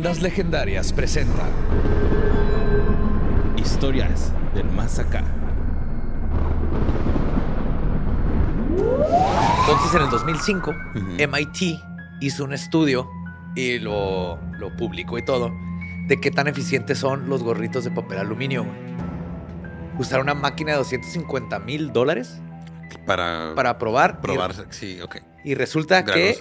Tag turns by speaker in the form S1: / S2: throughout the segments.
S1: Leyendas Legendarias presenta Historias del Más Acá.
S2: Entonces, en el 2005, MIT hizo un estudio y lo, lo publicó y todo de qué tan eficientes son los gorritos de papel aluminio. Usaron una máquina de 250 mil dólares
S3: Para,
S2: para probar. y-
S3: probar. Sí, ok.
S2: Y, resulta que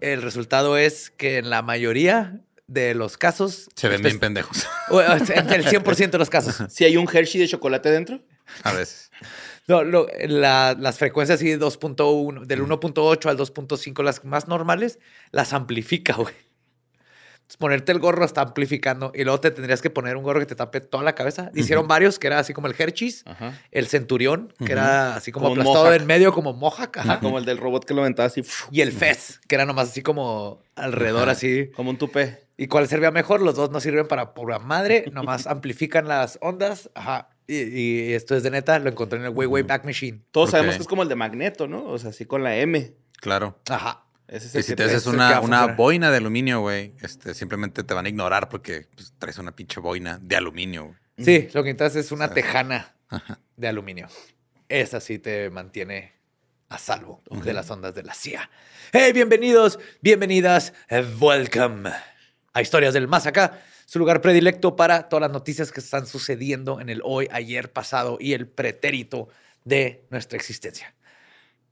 S2: el resultado es que en la mayoría de los casos...
S3: Se ven bien pendejos.
S2: En el 100% de los casos.
S4: Si hay un Hershey de chocolate dentro.
S3: A veces.
S2: No, lo- la- las frecuencias así de 2.1, del 1.8 al 2.5, las más normales, las amplifica, güey. Entonces, ponerte el gorro está amplificando y luego te tendrías que poner un gorro que te tape toda la cabeza. Hicieron varios, que era así como el Hershey's,
S4: Ajá.
S2: el Centurión, que era así como
S4: Como
S2: aplastado en medio, como Mohawk, ajá.
S4: Como el del robot que lo aventaba así.
S2: Y el Fez, que era nomás así como alrededor, así.
S4: Como un tupé.
S2: ¿Y cuál servía mejor? Los dos no sirven para pura madre, nomás amplifican las ondas. Ajá. Y, y esto es de neta, lo encontré en el Way Way Back Machine.
S4: Todos sabemos que es como el de Magneto, ¿no? O sea, así con la M.
S3: Claro.
S2: Ajá.
S4: Ese es
S3: Y
S4: el
S3: si
S4: que
S3: te haces una, una boina de aluminio, güey, este, simplemente te van a ignorar porque pues, traes una pinche boina de aluminio. güey.
S2: Sí, lo que necesitas es una tejana de aluminio. Esa sí te mantiene a salvo de las ondas de la CIA. Hey, bienvenidos, bienvenidas, eh, welcome a Historias del Más Acá, su lugar predilecto para todas las noticias que están sucediendo en el hoy, ayer, pasado y el pretérito de nuestra existencia.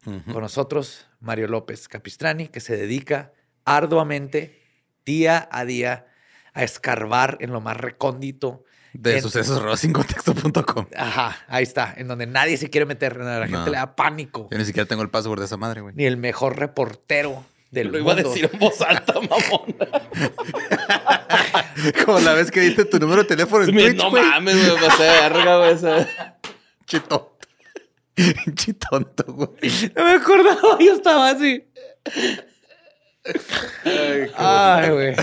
S2: Con nosotros, Mario López Capistrani, que se dedica arduamente, día a día, a escarbar en lo más recóndito.
S3: De
S2: en-
S3: sucesos.com.
S2: Ajá, ahí está, en donde nadie se quiere meter, a la
S3: No.
S2: gente le da pánico.
S3: Yo ni siquiera tengo el password de esa madre, güey.
S2: Ni el mejor reportero del
S4: Lo iba a
S2: mundo.
S4: decir en voz alta, mamón.
S3: Como la vez que diste tu número de teléfono en Twitch,
S4: no mames, güey. Me pasé de verga, güey. esa-
S3: Chitonto. Chitonto, güey.
S2: No me acordaba, yo estaba así. Ay, güey.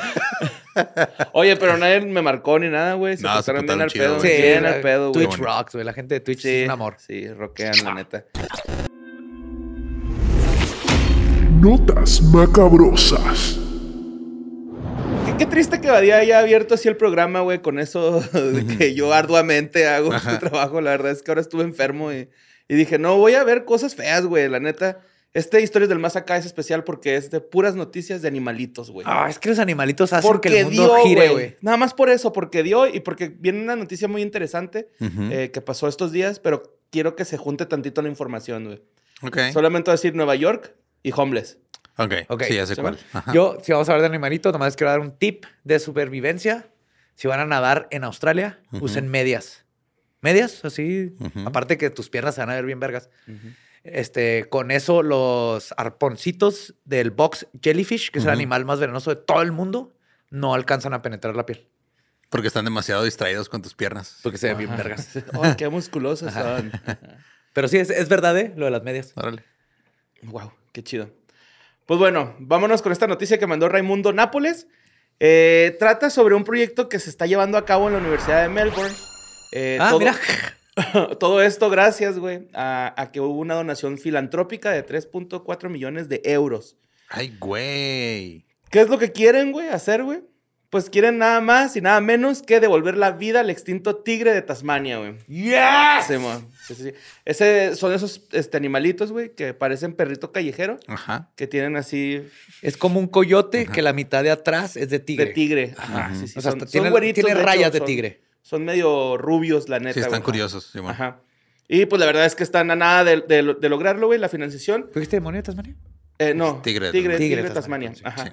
S4: Oye, pero nadie me marcó ni nada, güey. Se
S3: No, se
S4: bien al pedo.
S3: güey.
S2: Sí,
S4: bien al pedo, güey.
S2: Twitch rocks, güey. La gente de Twitch
S4: Sí,
S2: es un amor.
S4: Sí, rockean, la neta.
S5: Notas macabrosas.
S4: Qué, qué triste que Badía haya abierto así el programa, güey, con eso de que yo arduamente hago este trabajo. La verdad es que ahora estuve enfermo y, y dije, no, voy a ver cosas feas, güey. La neta, este Historias del Más Acá es especial porque es de puras noticias de animalitos, güey.
S2: Ah, es que los animalitos hacen
S4: porque
S2: que el mundo
S4: dio,
S2: gire,
S4: güey. Nada más por eso, porque dio y porque viene una noticia muy interesante eh, que pasó estos días, pero quiero que se junte tantito la información, güey.
S3: Ok.
S4: Solamente voy a decir Nueva York y homeless.
S3: Ok.
S2: Ok.
S3: Sí, ya sé
S4: ¿Sí,
S3: cuál. Ajá.
S2: Yo, si vamos a hablar de animalitos, nomás quiero dar un tip de supervivencia. Si van a nadar en Australia, usen medias. Medias, así. Aparte que tus piernas se van a ver bien vergas. Este, con eso, los arponcitos del box jellyfish, que es el animal más venenoso de todo el mundo, no alcanzan a penetrar la piel.
S3: Porque están demasiado distraídos con tus piernas.
S2: Porque se ven bien vergas.
S4: Oh, qué musculosos son.
S2: Pero sí, es, es verdad, ¿eh? Lo de las medias.
S3: Órale.
S4: Wow, qué chido. Pues bueno, vámonos con esta noticia que mandó Raimundo Nápoles. Eh, trata sobre un proyecto que se está llevando a cabo en la Universidad de Melbourne. Eh,
S2: Ah,
S4: todo,
S2: mira.
S4: todo esto gracias, güey, a, a que hubo una donación filantrópica de 3.4 millones de euros.
S3: Ay, güey.
S4: ¿Qué es lo que quieren, güey, hacer, güey? Pues quieren nada más y nada menos que devolver la vida al extinto tigre de Tasmania, güey.
S2: ¡Yes!
S4: Sí, mo. Sí, sí, sí. Ese, son esos este, animalitos, güey, que parecen perrito callejero,
S3: Ajá.
S4: que tienen así
S2: Es como un coyote que la mitad de atrás es de tigre.
S4: de tigre. Ajá, sí, sí.
S2: O sea,
S4: son,
S2: hasta
S4: son
S2: tiene,
S4: güeritos,
S2: tiene
S4: de hecho,
S2: rayas de tigre.
S4: Son medio rubios, la neta.
S3: Sí, están
S4: güey.
S3: curiosos. Simón.
S4: Ajá. Y pues la verdad es que están a nada de, de- de lograrlo, güey, la financiación.
S2: ¿Fuiste demonio de Tasmania?
S4: Eh, no,
S3: tigre de
S4: tigre,
S3: Tasmania.
S4: tigre,
S2: Tigre
S4: de Tasmania.
S2: Tasmania,
S4: Ajá.
S3: sí.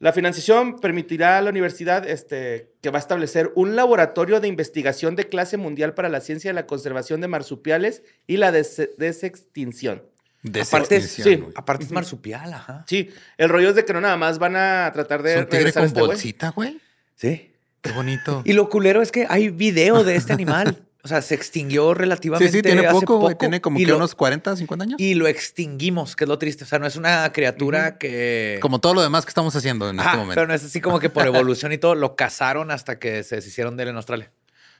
S4: La financiación permitirá a la universidad este, que va a establecer un laboratorio de investigación de clase mundial para la ciencia de la conservación de marsupiales y la des- desextinción.
S3: De
S4: Aparte,
S3: extinción,
S4: sí.
S2: Aparte es marsupial, ajá.
S4: Sí, el rollo es de que no nada más van a tratar de
S3: Es un tigre
S4: regresar a
S3: con
S4: este
S3: bolsita, güey.
S2: Sí.
S3: Qué bonito.
S2: Y lo culero es que hay video de este animal. O sea, se extinguió relativamente
S3: Sí, sí, tiene
S2: hace
S3: poco. Tiene como que
S2: lo-
S3: unos 40, 50 años.
S2: Y lo extinguimos, que es lo triste. O sea, no es una criatura que...
S3: Como todo lo demás que estamos haciendo en este momento.
S2: pero no es así como que por evolución y todo, lo cazaron hasta que se deshicieron de él en Australia.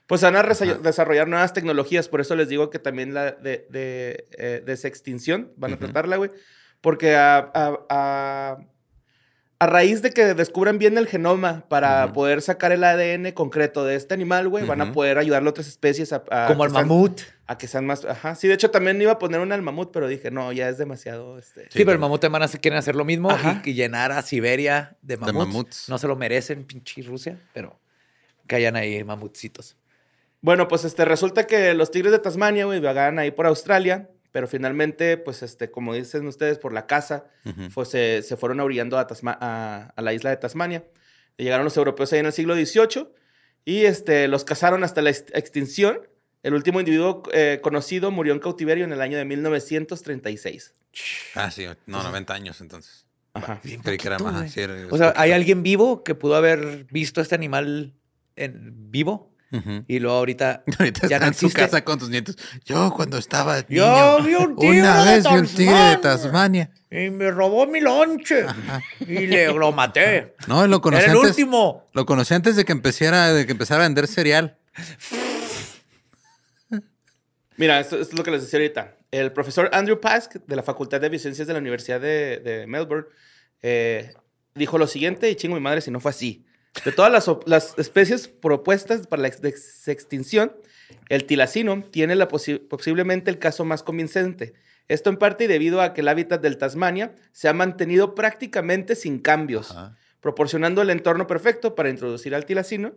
S4: Pues van a desarrollar nuevas tecnologías, por eso les digo que también la de, de, eh, desextinción van a tratarla, güey. Porque a, a- a- a raíz de que descubran bien el genoma para poder sacar el ADN concreto de este animal, güey, van a poder ayudarle a otras especies a, a
S2: como
S4: sean-
S2: mamut.
S4: a que sean más. Ajá. Sí, de hecho también iba a poner una al mamut, pero dije, no, ya es demasiado. Este...
S2: Sí, pero el mamut van a hacer- quieren hacer lo mismo
S4: Ajá.
S2: y, llenar a Siberia de mamuts.
S3: mamuts.
S2: No se lo merecen, pinche Rusia, pero que hayan ahí mamutcitos.
S4: Bueno, pues este, resulta que los tigres de Tasmania, güey, vagan ahí por Australia, pero finalmente, pues, este, como dicen ustedes, por la caza,
S3: Ujú.
S4: pues, se, se fueron orillando a, Tasma- a, a la isla de Tasmania. Llegaron los europeos ahí en el siglo XVIII y este, los cazaron hasta la ex- extinción. El último individuo eh, conocido murió en cautiverio en el año de 1936.
S3: Ah, sí. No, 90 años entonces.
S4: Ajá.
S3: Creí que era
S2: poquito,
S3: más.
S2: güey.
S3: sí, era-
S2: O sea, ¿hay alguien vivo que pudo haber visto este animal en vivo? Y luego ahorita,
S3: Ahorita
S2: ya
S3: está
S2: no
S3: en su casa con tus nietos. Yo cuando estaba
S2: Yo vi un tigre
S3: una
S2: de
S3: vez vi un tigre de
S2: Tasmania.
S3: Tasmania.
S2: Y me robó mi lonche. Y le, lo maté.
S3: No, lo conocí
S2: Era el
S3: antes.
S2: último.
S3: Lo conocí antes de que empezara, de que empezara a vender cereal.
S4: Mira, esto, esto es lo que les decía ahorita. El profesor Andrew Pask, de la Facultad de Biociencias de la Universidad de, de Melbourne, eh, dijo lo siguiente, y chingo mi madre si no fue así. De todas las, especies propuestas para la ex- ex- extinción, el tilacino tiene la posi- posiblemente el caso más convincente. Esto en parte debido a que el hábitat del Tasmania se ha mantenido prácticamente sin cambios,
S3: Ajá.
S4: proporcionando el entorno perfecto para introducir al tilacino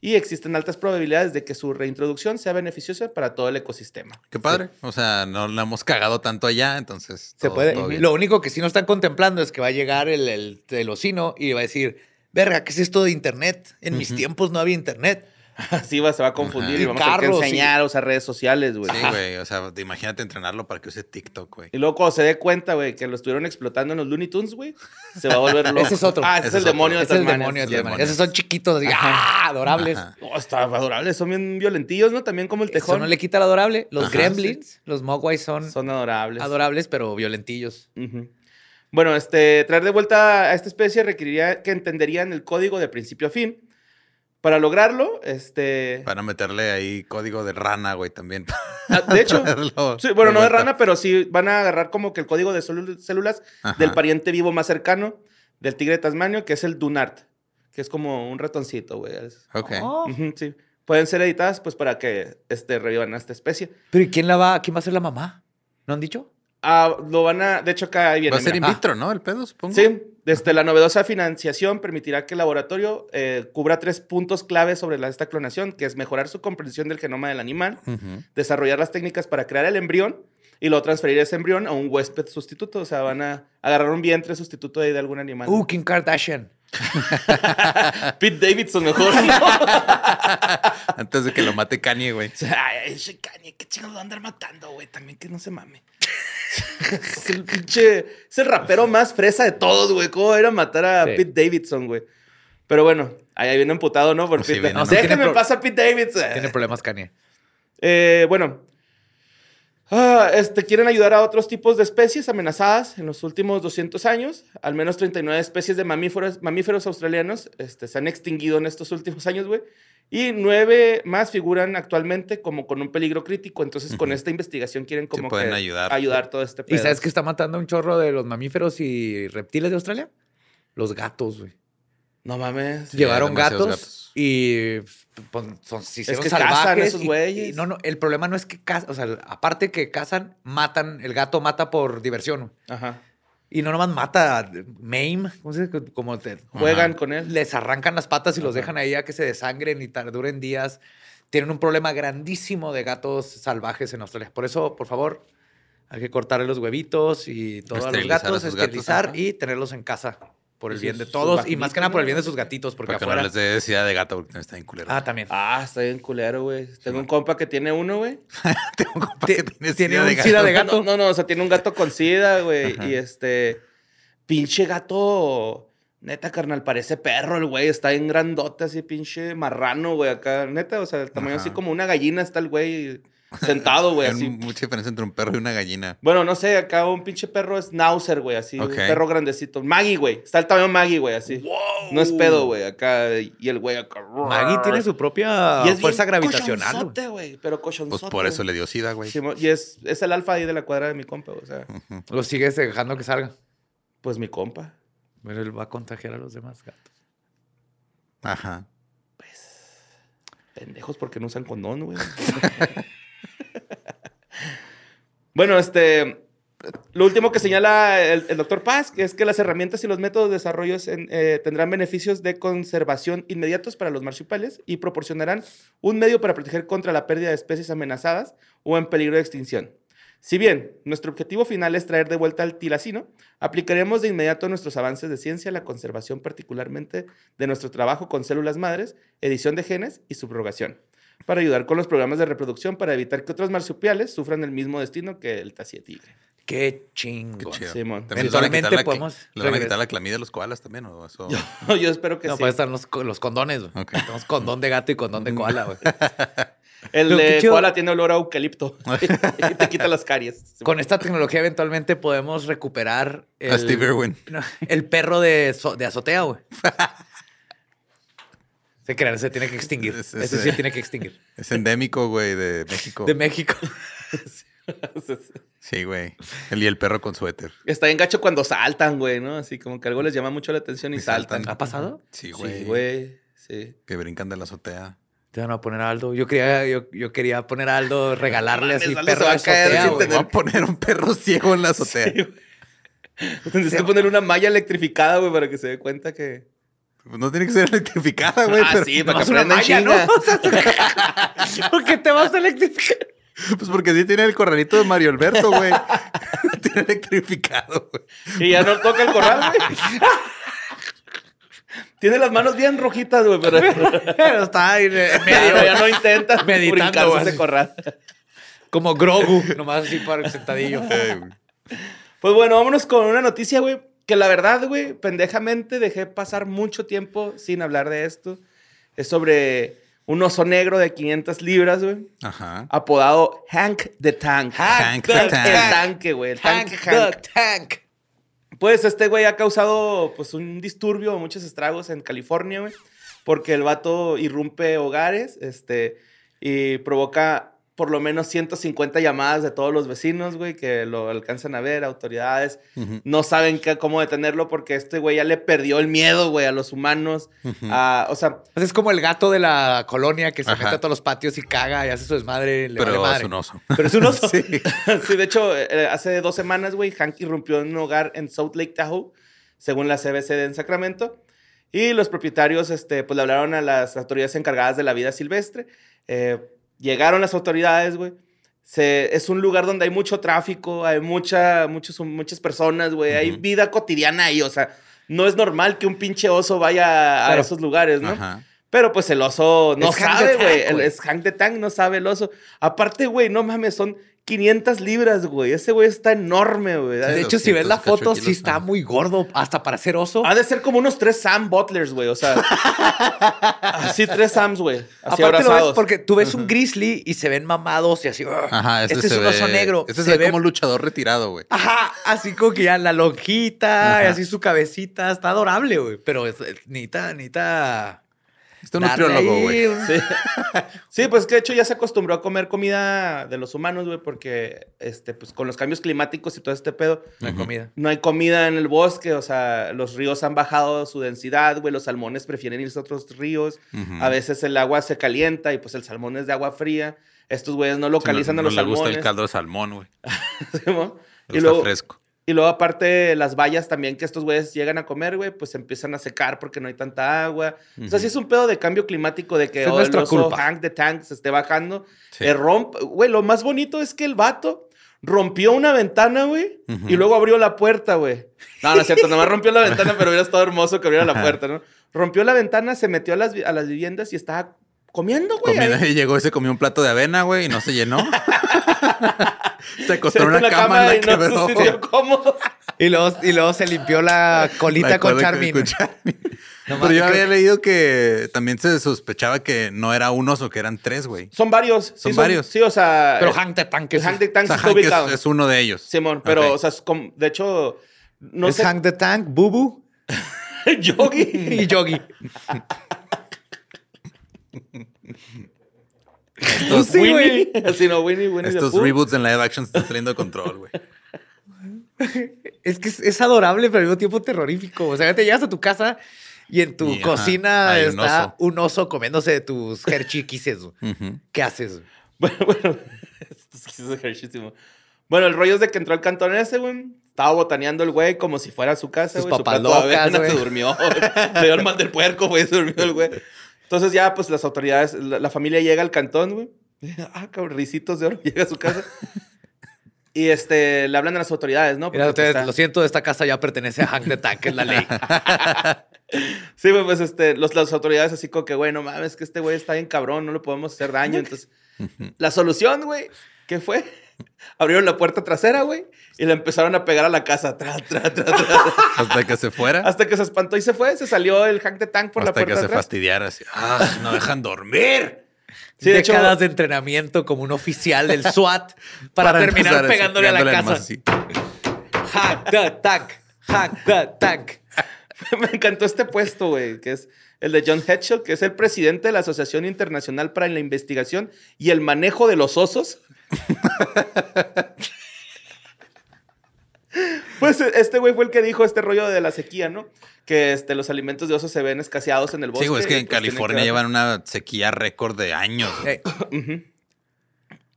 S4: y existen altas probabilidades de que su reintroducción sea beneficiosa para todo el ecosistema.
S3: Qué padre. O sea, no la hemos cagado tanto allá, entonces.
S2: Se puede.
S3: todo bien.
S2: Lo único que sí no están contemplando es que va a llegar el, el telocino y va a decir, verga, ¿qué es esto de internet? En mis tiempos no había internet.
S4: Así va, se va a confundir
S3: Ajá.
S4: y
S2: Y
S4: vamos a tener que enseñar a usar redes sociales, güey.
S3: Sí, güey. O sea, te- imagínate entrenarlo para que use TikTok, güey.
S4: Y luego cuando se dé cuenta, güey, que lo estuvieron explotando en los Looney Tunes, güey, se va a volver loco.
S2: Ese es otro.
S4: Ah, ese,
S3: Ese
S4: es el
S3: otro.
S4: demonio de
S2: Ese es el demonio de
S4: sí.
S2: Esos son chiquitos, así, ¡ah! adorables.
S3: Ajá.
S4: Oh, está adorable, son bien violentillos, ¿no? También como el
S2: Eso
S4: tejón.
S2: no le quita lo adorable. Los
S3: Ajá,
S2: gremlins, los mogwais son,
S4: Son adorables.
S2: adorables, pero violentillos.
S4: Ujú. Bueno, este, traer de vuelta a esta especie requeriría que entenderían el código de principio a fin. Para lograrlo, este...
S3: Van a meterle ahí código de rana, güey, también.
S4: ah, De hecho, sí, bueno, no de rana, pero sí van a agarrar como que el código de célul- células
S3: Ajá.
S4: del pariente vivo más cercano del tigre de Tasmanio, que es el Dunart, que es como un ratoncito, güey. Es-
S3: Ok.
S2: Oh.
S4: Sí. Pueden ser editadas, pues, para que este, revivan a esta especie.
S2: Pero ¿y quién la va? ¿Quién va a ser la mamá? ¿No han dicho?
S4: Ah, lo van a... De hecho, acá viene...
S3: Va a ser in
S4: mira.
S3: vitro, ¿no? El pedo, supongo.
S4: Sí, desde la novedosa financiación permitirá que el laboratorio eh, cubra tres puntos claves sobre la, esta clonación, que es mejorar su comprensión del genoma del animal, desarrollar las técnicas para crear el embrión y luego transferir ese embrión a un huésped sustituto. O sea, van a agarrar un vientre sustituto de, de algún animal.
S2: Uh, Kim Kardashian.
S4: Pete Davidson mejor.
S3: Antes de que lo mate Kanye, güey.
S4: Ay, ese Kanye, qué chingados va a andar matando, güey. También que no se mame. es el pinche... Es el rapero más fresa de todos, güey. ¿Cómo era matar a
S2: Sí.
S4: Pete Davidson, güey? Pero bueno, ahí viene emputado, ¿no? Por
S3: Sí,
S4: Pete.
S3: viene,
S2: pro-
S4: pasar Pete Davidson.
S2: Tiene problemas, Kanye.
S4: Eh, bueno. Ah, este, quieren ayudar a otros tipos de especies amenazadas en los últimos 200 años. Al menos 39 especies de mamíferos, mamíferos australianos este, se han extinguido en estos últimos años, güey. Y nueve más figuran actualmente como con un peligro crítico. Entonces, con esta investigación quieren como
S3: pueden
S4: que
S3: ayudar.
S4: ayudar todo este
S2: ¿Y
S4: pedo.
S2: sabes que está matando un chorro de los mamíferos y reptiles de Australia? Los gatos, güey.
S4: No mames.
S3: Sí,
S2: Llevaron gatos,
S3: gatos.
S2: y pues, son, se hicieron
S4: que cazan
S2: salvajes.
S4: esos güeyes.
S2: y no, no, el problema no es que cazan, o sea, aparte que cazan, matan, el gato mata por diversión.
S4: Ajá.
S2: Y no nomás mata, maim, ¿cómo se dice? Como te,
S4: Juegan con él.
S2: les arrancan las patas y los dejan ahí a que se desangren y duren días. Tienen un problema grandísimo de gatos salvajes en Australia. Por eso, por favor, hay que cortarle los huevitos y todos los gatos, esterilizar y tenerlos en casa Por el bien de todos y más que nada por el bien de sus gatitos, porque
S3: no
S2: afuera.
S3: les dé densidad de gato porque está bien culero.
S2: Ah, también.
S4: Ah, está bien culero, güey. Tengo un compa que tiene uno, güey.
S3: Tengo un compa que tiene
S2: tiene
S3: sida
S2: un
S3: de gato.
S2: sida de gato.
S4: No, no, no, o sea, tiene un gato con sida, güey. Y este. Pinche gato. Neta, carnal, parece perro el güey. Está bien grandote, así, pinche marrano, güey. Acá, neta, o sea, el tamaño
S3: Ajá.
S4: así como una gallina está el güey sentado, güey,
S3: Hay
S4: así.
S3: mucha diferencia entre un perro y una gallina.
S4: Bueno, no sé, acá un pinche perro es Nauser, güey, así.
S3: Ok.
S4: Un perro grandecito. Maggie, güey. Está el tamaño Maggie, güey, así. No es pedo, güey. Acá. Y el güey acá.
S2: Maggie tiene su propia
S4: Y es
S2: fuerza
S4: bien
S2: gravitacional. güey.
S4: Pero cochonzote.
S3: Pues por eso le dio sida, güey.
S4: Y es, es el alfa ahí de la cuadra de mi compa, o sea.
S2: Lo sigues dejando que salga.
S4: Pues mi compa.
S2: Pero él va a contagiar a los demás gatos.
S3: Ajá.
S4: Pendejos porque no usan condón, güey. bueno, este. Lo último que señala el, doctor Paz es que las herramientas y los métodos de desarrollo eh, tendrán beneficios de conservación inmediatos para los marsupiales y proporcionarán un medio para proteger contra la pérdida de especies amenazadas o en peligro de extinción. Si bien nuestro objetivo final es traer de vuelta al tilacino, aplicaremos de inmediato nuestros avances de ciencia a la conservación particularmente de nuestro trabajo con células madres, edición de genes y subrogación, para ayudar con los programas de reproducción para evitar que otros marsupiales sufran el mismo destino que el tacie tigre.
S2: Qué chingo.
S4: Simón.
S2: Eventualmente podemos
S3: ¿Les van a quitar la clamidia a los koalas también o eso?
S4: Yo espero que
S2: No,
S4: sí.
S2: puede estar los, los condones. güey.
S3: Ok.
S2: Tenemos condón de gato y condón de koala, güey.
S4: El de koala tiene olor a eucalipto y te quita las caries.
S2: Con esta tecnología eventualmente podemos recuperar el,
S3: A Steve Irwin.
S2: No, el perro de, de azotea, güey. Se crean, se tiene que extinguir.
S3: Es-
S2: Ese
S3: es,
S2: sí tiene que extinguir.
S3: Es endémico, güey, de México.
S2: De México.
S3: Sí, güey. El y el perro con suéter.
S4: Está bien gacho cuando saltan, güey, ¿no? Así como que algo les llama mucho la atención y,
S3: Y
S4: saltan.
S3: saltan.
S2: ¿Ha pasado?
S3: Sí,
S4: Sí,
S3: güey.
S4: güey. Sí.
S3: que brincan de la azotea.
S2: Te van a poner a Aldo. Yo quería, yo, yo quería poner a Aldo, regalarle así
S4: Aldo
S2: perro
S4: se va
S2: de
S4: a caer
S2: azotea,
S4: sin
S2: güey.
S3: A poner un perro ciego en la azotea.
S4: Tendrías que poner una malla electrificada, güey, para que se dé cuenta que.
S3: No tiene que ser electrificada, güey.
S4: ah,
S3: pero-
S4: sí, para que en
S2: malla,
S4: chinga.
S2: ¿no? ¿Por qué te vas a electrificar?
S3: Pues porque sí tiene el corralito de Mario Alberto, güey. tiene electrificado, güey.
S4: Y ya no toca el corral, güey. Tiene las manos bien rojitas, güey, pero
S2: Pero está ahí medio.
S4: ya no intenta
S2: Meditando,
S4: ese corral.
S2: Como Grogu, nomás así para el sentadillo.
S4: Pues bueno, vámonos con una noticia, güey, que la verdad, güey, pendejamente dejé pasar mucho tiempo sin hablar de esto. Es sobre un oso negro de 500 libras, güey,
S3: Ajá.
S4: apodado Hank the Tank.
S3: Hank the
S4: El
S3: Tank.
S4: tanque, güey, el
S2: Hank
S4: tanque
S2: the
S4: Hank.
S2: Tank.
S4: Pues este güey ha causado pues un disturbio, muchos estragos en California, güey, porque el vato irrumpe hogares, este, y provoca por lo menos 150 llamadas de todos los vecinos, güey, que lo alcanzan a ver, autoridades,
S3: Ujú.
S4: no saben qué, cómo detenerlo porque este güey ya le perdió el miedo, güey, a los humanos, a- o sea,
S2: Pues es como el gato de la colonia que se
S3: Ajá.
S2: mete a todos los patios y caga y hace su desmadre. Le
S3: Pero
S2: vale madre.
S3: es un oso.
S2: Pero es un oso.
S3: Sí.
S4: sí, de hecho, eh, hace dos semanas, güey, Hank irrumpió en un hogar en Salt Lake Tahoe, según la CBC en Sacramento. Y los propietarios, este, pues le hablaron a las autoridades encargadas de la vida silvestre. Eh, llegaron las autoridades, güey. Se- es un lugar donde hay mucho tráfico, hay mucha, muchos, muchas personas, güey. Hay vida cotidiana ahí, o sea, no es normal que un pinche oso vaya a esos lugares, ¿no?
S3: Ajá.
S4: Pero pues el oso no
S2: Es
S4: sabe, güey. Es Hank the Tank, no sabe el oso. Aparte, güey, no mames, son 500 libras, güey. Ese güey está enorme, güey.
S2: De hecho, si ves la
S3: 200 cacho
S2: foto, sí está muy gordo, hasta para ser oso.
S4: Ha de ser como unos tres Sam Butlers, güey. O sea, así tres Sams, güey. Así
S2: Aparte lo ves
S4: abrazados.
S2: porque tú ves un grizzly y se ven mamados y así.
S3: Ajá, este,
S2: este es
S3: se
S2: un oso
S3: ve-
S2: negro.
S3: Este se, ve como un luchador retirado, güey.
S2: Ajá, así como que ya la lonjita y así su cabecita. Está adorable, güey. Pero es, es- necesita, necesita.
S3: Este es un
S2: darle
S3: nutriólogo, güey.
S4: Sí. Sí, pues que de hecho ya se acostumbró a comer comida de los humanos, güey, porque este, pues con los cambios climáticos y todo este pedo,
S2: La comida.
S4: no hay comida en el bosque, o sea, los ríos han bajado su densidad, güey, los salmones prefieren irse a otros ríos, a veces el agua se calienta y pues el salmón es de agua fría, estos güeyes no localizan
S3: Sí, no,
S4: a los
S3: no le gusta
S4: salmones.
S3: el caldo de salmón, güey.
S4: ¿sí, y luego,
S3: fresco.
S4: Y luego, aparte, las vallas también que estos güeyes llegan a comer, güey, pues se empiezan a secar porque no hay tanta agua. O sea, sí es un pedo de cambio climático de que
S2: Es
S4: oh, el oso
S2: culpa.
S4: Hank de Tank se esté bajando.
S3: Sí.
S4: Eh, romp- Güey, lo más bonito es que el vato rompió una ventana, güey, y luego abrió la puerta, güey. No, no es cierto, nomás rompió la ventana, pero hubiera estado hermoso que abriera la puerta, ¿no? Rompió la ventana, se metió a las, a las viviendas y estaba comiendo, güey.
S3: Comiendo,
S4: ahí.
S3: y llegó y se comió un plato de avena, güey, y no se llenó. se acostó
S4: Se
S3: en una
S4: la
S3: cama,
S4: cama
S3: la
S4: y no
S3: quebró.
S4: se sintió cómodo.
S2: Y luego, y luego se limpió la colita
S3: La
S2: con Charmin.
S3: con Charmin.
S2: No
S3: Pero yo había leído que también se sospechaba que no era un oso, que eran tres, güey.
S4: Son varios. sí,
S3: Son varios.
S4: Sí, o sea.
S2: Pero Hank de Tank es,
S4: Hank de Tank
S3: O sea,
S4: sí está
S3: Hank es,
S4: ubicado.
S3: es uno de ellos.
S4: Simón, pero, o sea, de hecho, no
S2: es
S4: sé.
S2: Hank de Tank, Bubu
S4: Yogi.
S2: y Yogi.
S3: Estos,
S2: Sí,
S4: Winnie. Así no, Winnie, Winnie
S3: estos reboots en live action están saliendo de control, güey.
S2: Es que es, es adorable, pero al mismo tiempo terrorífico. O sea, te llegas a tu casa y en tu
S3: Y, ajá,
S2: cocina
S3: hay un
S2: está
S3: oso.
S2: un oso comiéndose de tus Hershey Kisses. güey.
S3: Ujú.
S2: ¿Qué haces?
S4: Bueno, bueno. Bueno, el rollo es de que entró al cantón ese, güey. Estaba botaneando el güey como si fuera su casa,
S2: Sus
S4: güey. Su
S2: güey.
S4: Se durmió. Le dio el mal del puerco, güey. Se durmió el güey. Entonces ya, pues, las autoridades, la, la familia llega al cantón, güey. Ah, cabrón, risitos de oro. Llega a su casa. Y este, le hablan a las autoridades, ¿no?
S2: Mira, ustedes,
S4: pues, está-
S2: lo siento, esta casa ya pertenece a Hank de Tank, es la ley.
S4: Sí, pues este, los, las autoridades así como que, güey, no mames, que este güey está bien cabrón, no le podemos hacer daño. Entonces, la solución, güey, ¿qué fue? Abrieron la puerta trasera, güey, y le empezaron a pegar a la casa. Tra, tra, tra, tra,
S3: Hasta que se fuera.
S4: hasta que se espantó y se fue. Se salió el hack de tank por la
S3: hasta
S4: puerta
S3: que se fastidiara. Así, ah, no dejan dormir.
S4: Sí, de hecho,
S2: Décadas de entrenamiento como un oficial del SWAT para, terminar pegándole a la casa. Hack the Tank, Hack the Tank.
S4: me encantó este puesto, güey, que es el de John Hedgehog, que es el presidente de la Asociación Internacional para la Investigación y el Manejo de los Osos. pues este güey fue el que dijo este rollo de la sequía, ¿no? Que este, los alimentos de osos se ven escaseados en el bosque.
S3: Sí, güey, es que en
S4: pues,
S3: California llevan una sequía récord de años. güey.
S2: Eh,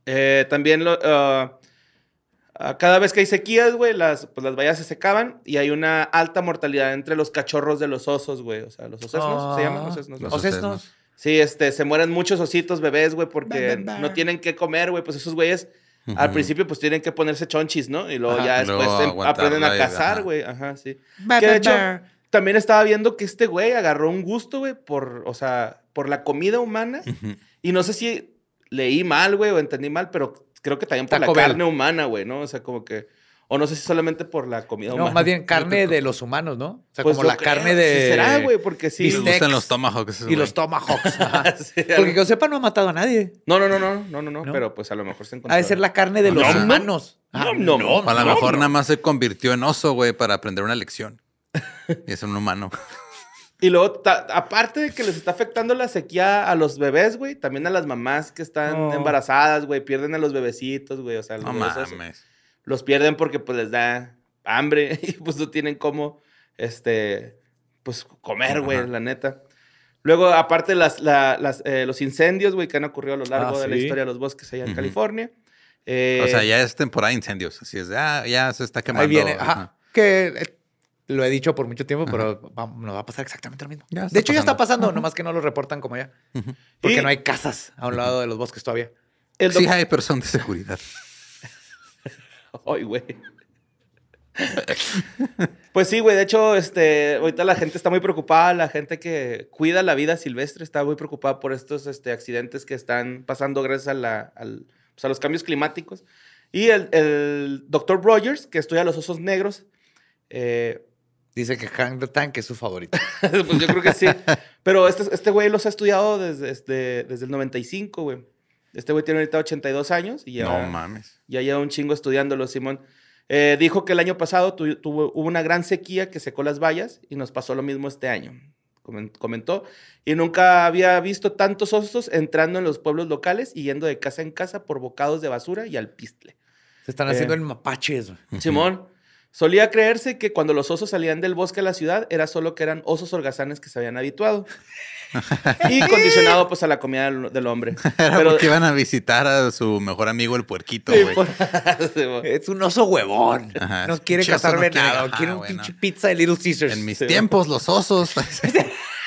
S4: Eh, también lo, ah, ah, cada vez que hay sequías, güey, las, pues, las vallas se secaban y hay una alta mortalidad entre los cachorros de los osos, güey. O sea, los osesnos, ¿se llaman?
S2: Ah.
S4: Osesnos, ¿no?
S3: Los
S2: Osesnos.
S4: Sí, este, se mueren muchos ositos bebés, güey, porque no tienen que comer, güey. Pues esos güeyes al principio pues tienen que ponerse chonchis, ¿no? Y luego
S2: Ajá.
S4: ya
S3: luego
S4: después aprenden a cazar, güey. Ajá, sí. Que de hecho, también estaba viendo que este güey agarró un gusto, güey, por, o sea, por la comida humana. Y no sé si leí mal, güey, o entendí mal, pero creo que también por
S2: Taco
S4: la
S2: Bell.
S4: carne humana, güey, ¿no? O sea, como que... O no sé si solamente por la comida
S2: No,
S4: humana.
S2: más bien carne de los humanos, ¿no? O sea,
S4: Pues
S2: como la
S4: creo,
S2: carne
S4: sí
S2: de.
S4: será, güey, porque sí.
S3: Les gustan los tomahawks.
S2: Y los tomahawks.
S4: Sí,
S2: Porque que yo sepa, no ha matado a nadie.
S4: No, no, no, no, no, no, no,
S2: ¿No?
S4: pero pues a lo mejor se encontró.
S2: Ha de ser la carne de los
S4: No, no.
S2: humanos. Ah,
S4: No, no,
S3: a lo
S4: no,
S3: mejor
S4: no.
S3: nada más se convirtió en oso, güey, para aprender una lección. Y es un humano.
S4: Y luego, aparte de que les está afectando la sequía a los bebés, güey, también a las mamás que están
S2: Oh.
S4: embarazadas, güey, pierden a los bebecitos, güey, o sea, los,
S3: No mames.
S4: Los pierden porque pues les da hambre y pues no tienen cómo, este, pues comer, güey, la neta. Luego, aparte, las, la- las, eh, los incendios, güey, que han ocurrido a lo largo
S2: Ah,
S4: de la historia de los bosques allá en. California. Eh,
S3: O sea, ya es temporada de incendios. Así es de, ah, ya se está quemando.
S2: Ahí viene.
S3: Ajá.
S2: Ajá. Que eh, lo he dicho por mucho tiempo, pero va- nos va a pasar exactamente lo mismo.
S3: Ya
S2: de hecho, ya está
S3: pasando.
S2: pasando, nomás que no lo reportan como allá. Porque
S4: Y-
S2: no hay casas a un lado de los bosques todavía.
S4: el
S3: Sí hay, pero son de seguridad.
S4: Ay, güey. Pues sí, güey. De hecho, este, ahorita la gente está muy preocupada. La gente que cuida la vida silvestre está muy preocupada por estos este, accidentes que están pasando gracias a, la, al- pues, a los cambios climáticos. Y el, el doctor Rogers, que estudia los osos negros, eh,
S2: Dice que Hank the Tank es su favorito.
S4: pues yo creo que sí. Pero este, este güey los ha estudiado desde, desde, desde el 95, güey. Este güey tiene ahorita 82 años y ya...
S3: No mames.
S4: Ya lleva un chingo estudiándolo, Simón. Eh, dijo que el año pasado tu- tuvo, hubo una gran sequía que secó las vallas y nos pasó lo mismo este año. Comen- Comentó. Y nunca había visto tantos osos entrando en los pueblos locales y yendo de casa en casa por bocados de basura y alpistle.
S2: Se están
S4: Eh.
S2: haciendo el mapaches. güey.
S4: Simón. Solía creerse que cuando los osos salían del bosque a la ciudad era solo que eran osos holgazanes que se habían habituado. y condicionado pues a la comida del, del hombre.
S3: Era
S4: Pero-
S3: porque iban a visitar a su mejor amigo el puerquito,
S4: Sí,
S3: güey.
S4: Sí.
S2: Es un oso huevón.
S3: Ajá,
S2: No quiere cazar
S3: no quiere-
S2: un
S3: bueno.
S2: pinche pizza de Little Caesars.
S3: En mis
S4: Sí,
S3: tiempos, los osos.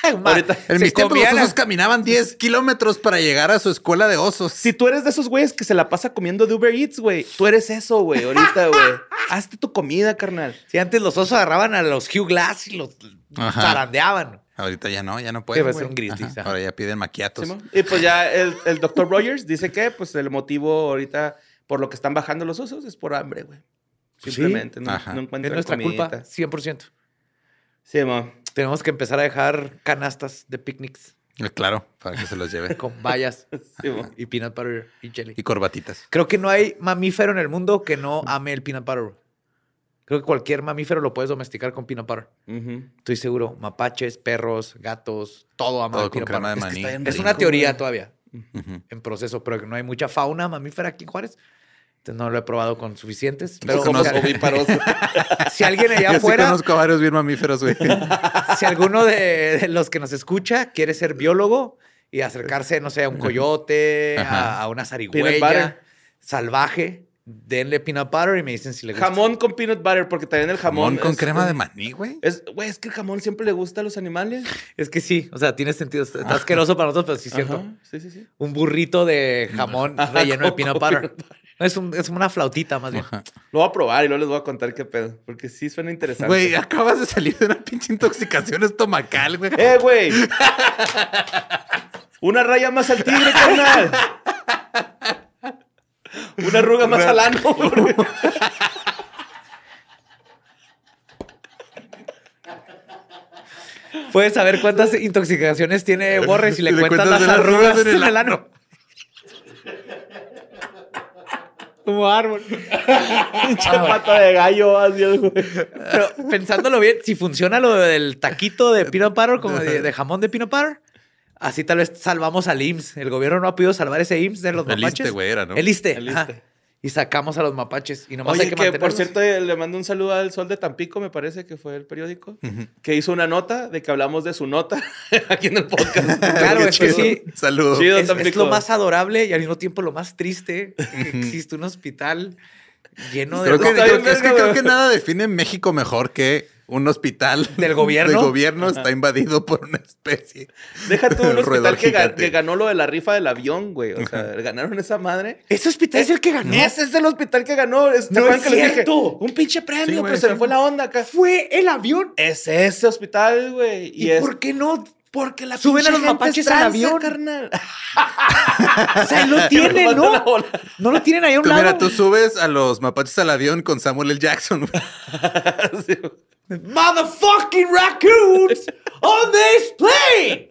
S4: Ahorita-
S3: en mis tiempos, los osos caminaban 10 kilómetros para llegar a su escuela de osos.
S4: Si tú eres de esos güeyes que se la pasa comiendo de Uber Eats, güey, tú eres eso, güey, ahorita, güey. Hazte tu comida, carnal.
S2: Si antes los osos agarraban a los Hugh Glass y los
S3: Ajá.
S2: zarandeaban.
S3: Ahorita ya no, ya no pueden.
S2: Debe ser un
S3: ajá. Ahora ya piden maquiatos.
S4: Y pues ya el, el doctor Rogers dice que pues el motivo ahorita por lo que están bajando los osos es por hambre, güey. Simplemente, no,
S3: Ajá.
S4: no
S2: Es
S4: encuentran
S2: nuestra culpa,
S4: comidita.
S2: 100%.
S4: Sí, mo.
S2: Tenemos que empezar a dejar canastas de picnics
S3: Eh, Claro, para que se los lleve.
S2: con
S4: Sí, mo.
S2: y peanut butter y jelly.
S3: y corbatitas.
S2: Creo que no hay mamífero en el mundo que no ame el peanut butter. Creo que cualquier mamífero lo puedes domesticar con peanut butter. Estoy seguro. Mapaches, perros, gatos, todo ama
S3: Todo
S2: el
S3: con
S2: peanut
S3: crema de
S2: butter.
S4: Es que
S3: maní.
S2: Es una teoría todavía en proceso, pero que no hay mucha fauna mamífera aquí en Juárez. Entonces no lo he probado con suficientes. Pero
S3: conozco-
S2: si,
S4: ovíparos.
S2: si alguien allá
S3: Yo sí
S2: afuera,
S3: conozco a varios bien mamíferos, güey.
S2: si alguno de, de los que nos escucha quiere ser biólogo y acercarse, no sé, a un coyote, a, a una zarigüeya salvaje, denle peanut butter y me dicen si le gusta.
S4: jamón con peanut butter, porque también el jamón.
S3: Jamón con
S4: es-
S3: crema de maní, güey.
S4: Es, güey, es que el jamón siempre le gusta a los animales.
S2: Es que sí, o sea, tiene sentido. Está está asqueroso para nosotros, pero sí es cierto.
S4: Ajá, Sí, sí, sí.
S2: Un burrito de jamón
S4: Ajá,
S2: relleno de peanut butter.
S4: peanut butter.
S2: Es, un- es una flautita más bien.
S4: Lo voy a probar y luego les voy a contar qué pedo, porque sí suena interesante.
S3: Güey, acabas de salir de una pinche intoxicación estomacal, güey.
S4: ¡Eh, güey! Una raya más al tigre, carnal. Una arruga más al ano.
S2: Puedes saber cuántas intoxicaciones tiene Borre si le,
S3: Si le
S2: cuentas
S3: cuentas
S2: las arrugas en el ano. Como árbol.
S4: Pinche pata de gallo.
S2: Pero pensándolo bien, si funciona lo del taquito de peanut butter, como de, de jamón de peanut butter, así tal vez salvamos al IMSS. El gobierno no ha podido salvar ese IMSS de los
S3: El
S2: mapaches.
S3: Güey, era, ¿no?
S2: El.
S4: El. ISSSTE.
S2: Y sacamos a los mapaches. Y nomás
S4: Oye,
S2: hay que,
S4: que por cierto eh, le mando un saludo al Sol de Tampico, me parece que fue el periódico, que hizo una nota de que hablamos de su nota aquí en el podcast.
S2: Claro, es que sí.
S3: Saludos.
S4: Chido.
S2: Es, lo más adorable y al mismo tiempo lo más triste que existe un hospital lleno de
S3: Creo que, creo es que creo que nada define México mejor que un hospital
S2: ¿Del gobierno?
S3: del gobierno está invadido por una especie.
S4: Deja tú un hospital que, ga- que ganó lo de la rifa del avión, güey. O sea, ganaron esa madre.
S2: Ese hospital es el que ganó.
S4: Ese es el hospital que ganó. Es- ¿te
S2: No es
S4: que les dije?
S2: cierto.
S4: Un pinche premio,
S3: Sí, güey,
S4: pero se me
S3: sí.
S4: fue la onda acá.
S2: Fue el avión.
S4: Es ese hospital, güey.
S2: ¿Y,
S4: Y, es
S2: por qué no?
S4: porque la
S2: Suben a
S4: pinche
S2: los
S4: gente
S2: mapaches
S4: es
S2: al avión?
S4: carnal.
S2: O sea, lo tienen, ¿no? No lo tienen ahí a un
S3: Tú,
S2: lado.
S3: mira, tú subes a los mapaches al avión con Samuel L. Jackson. güey.
S4: Sí.
S2: Motherfucking raccoons on this plane.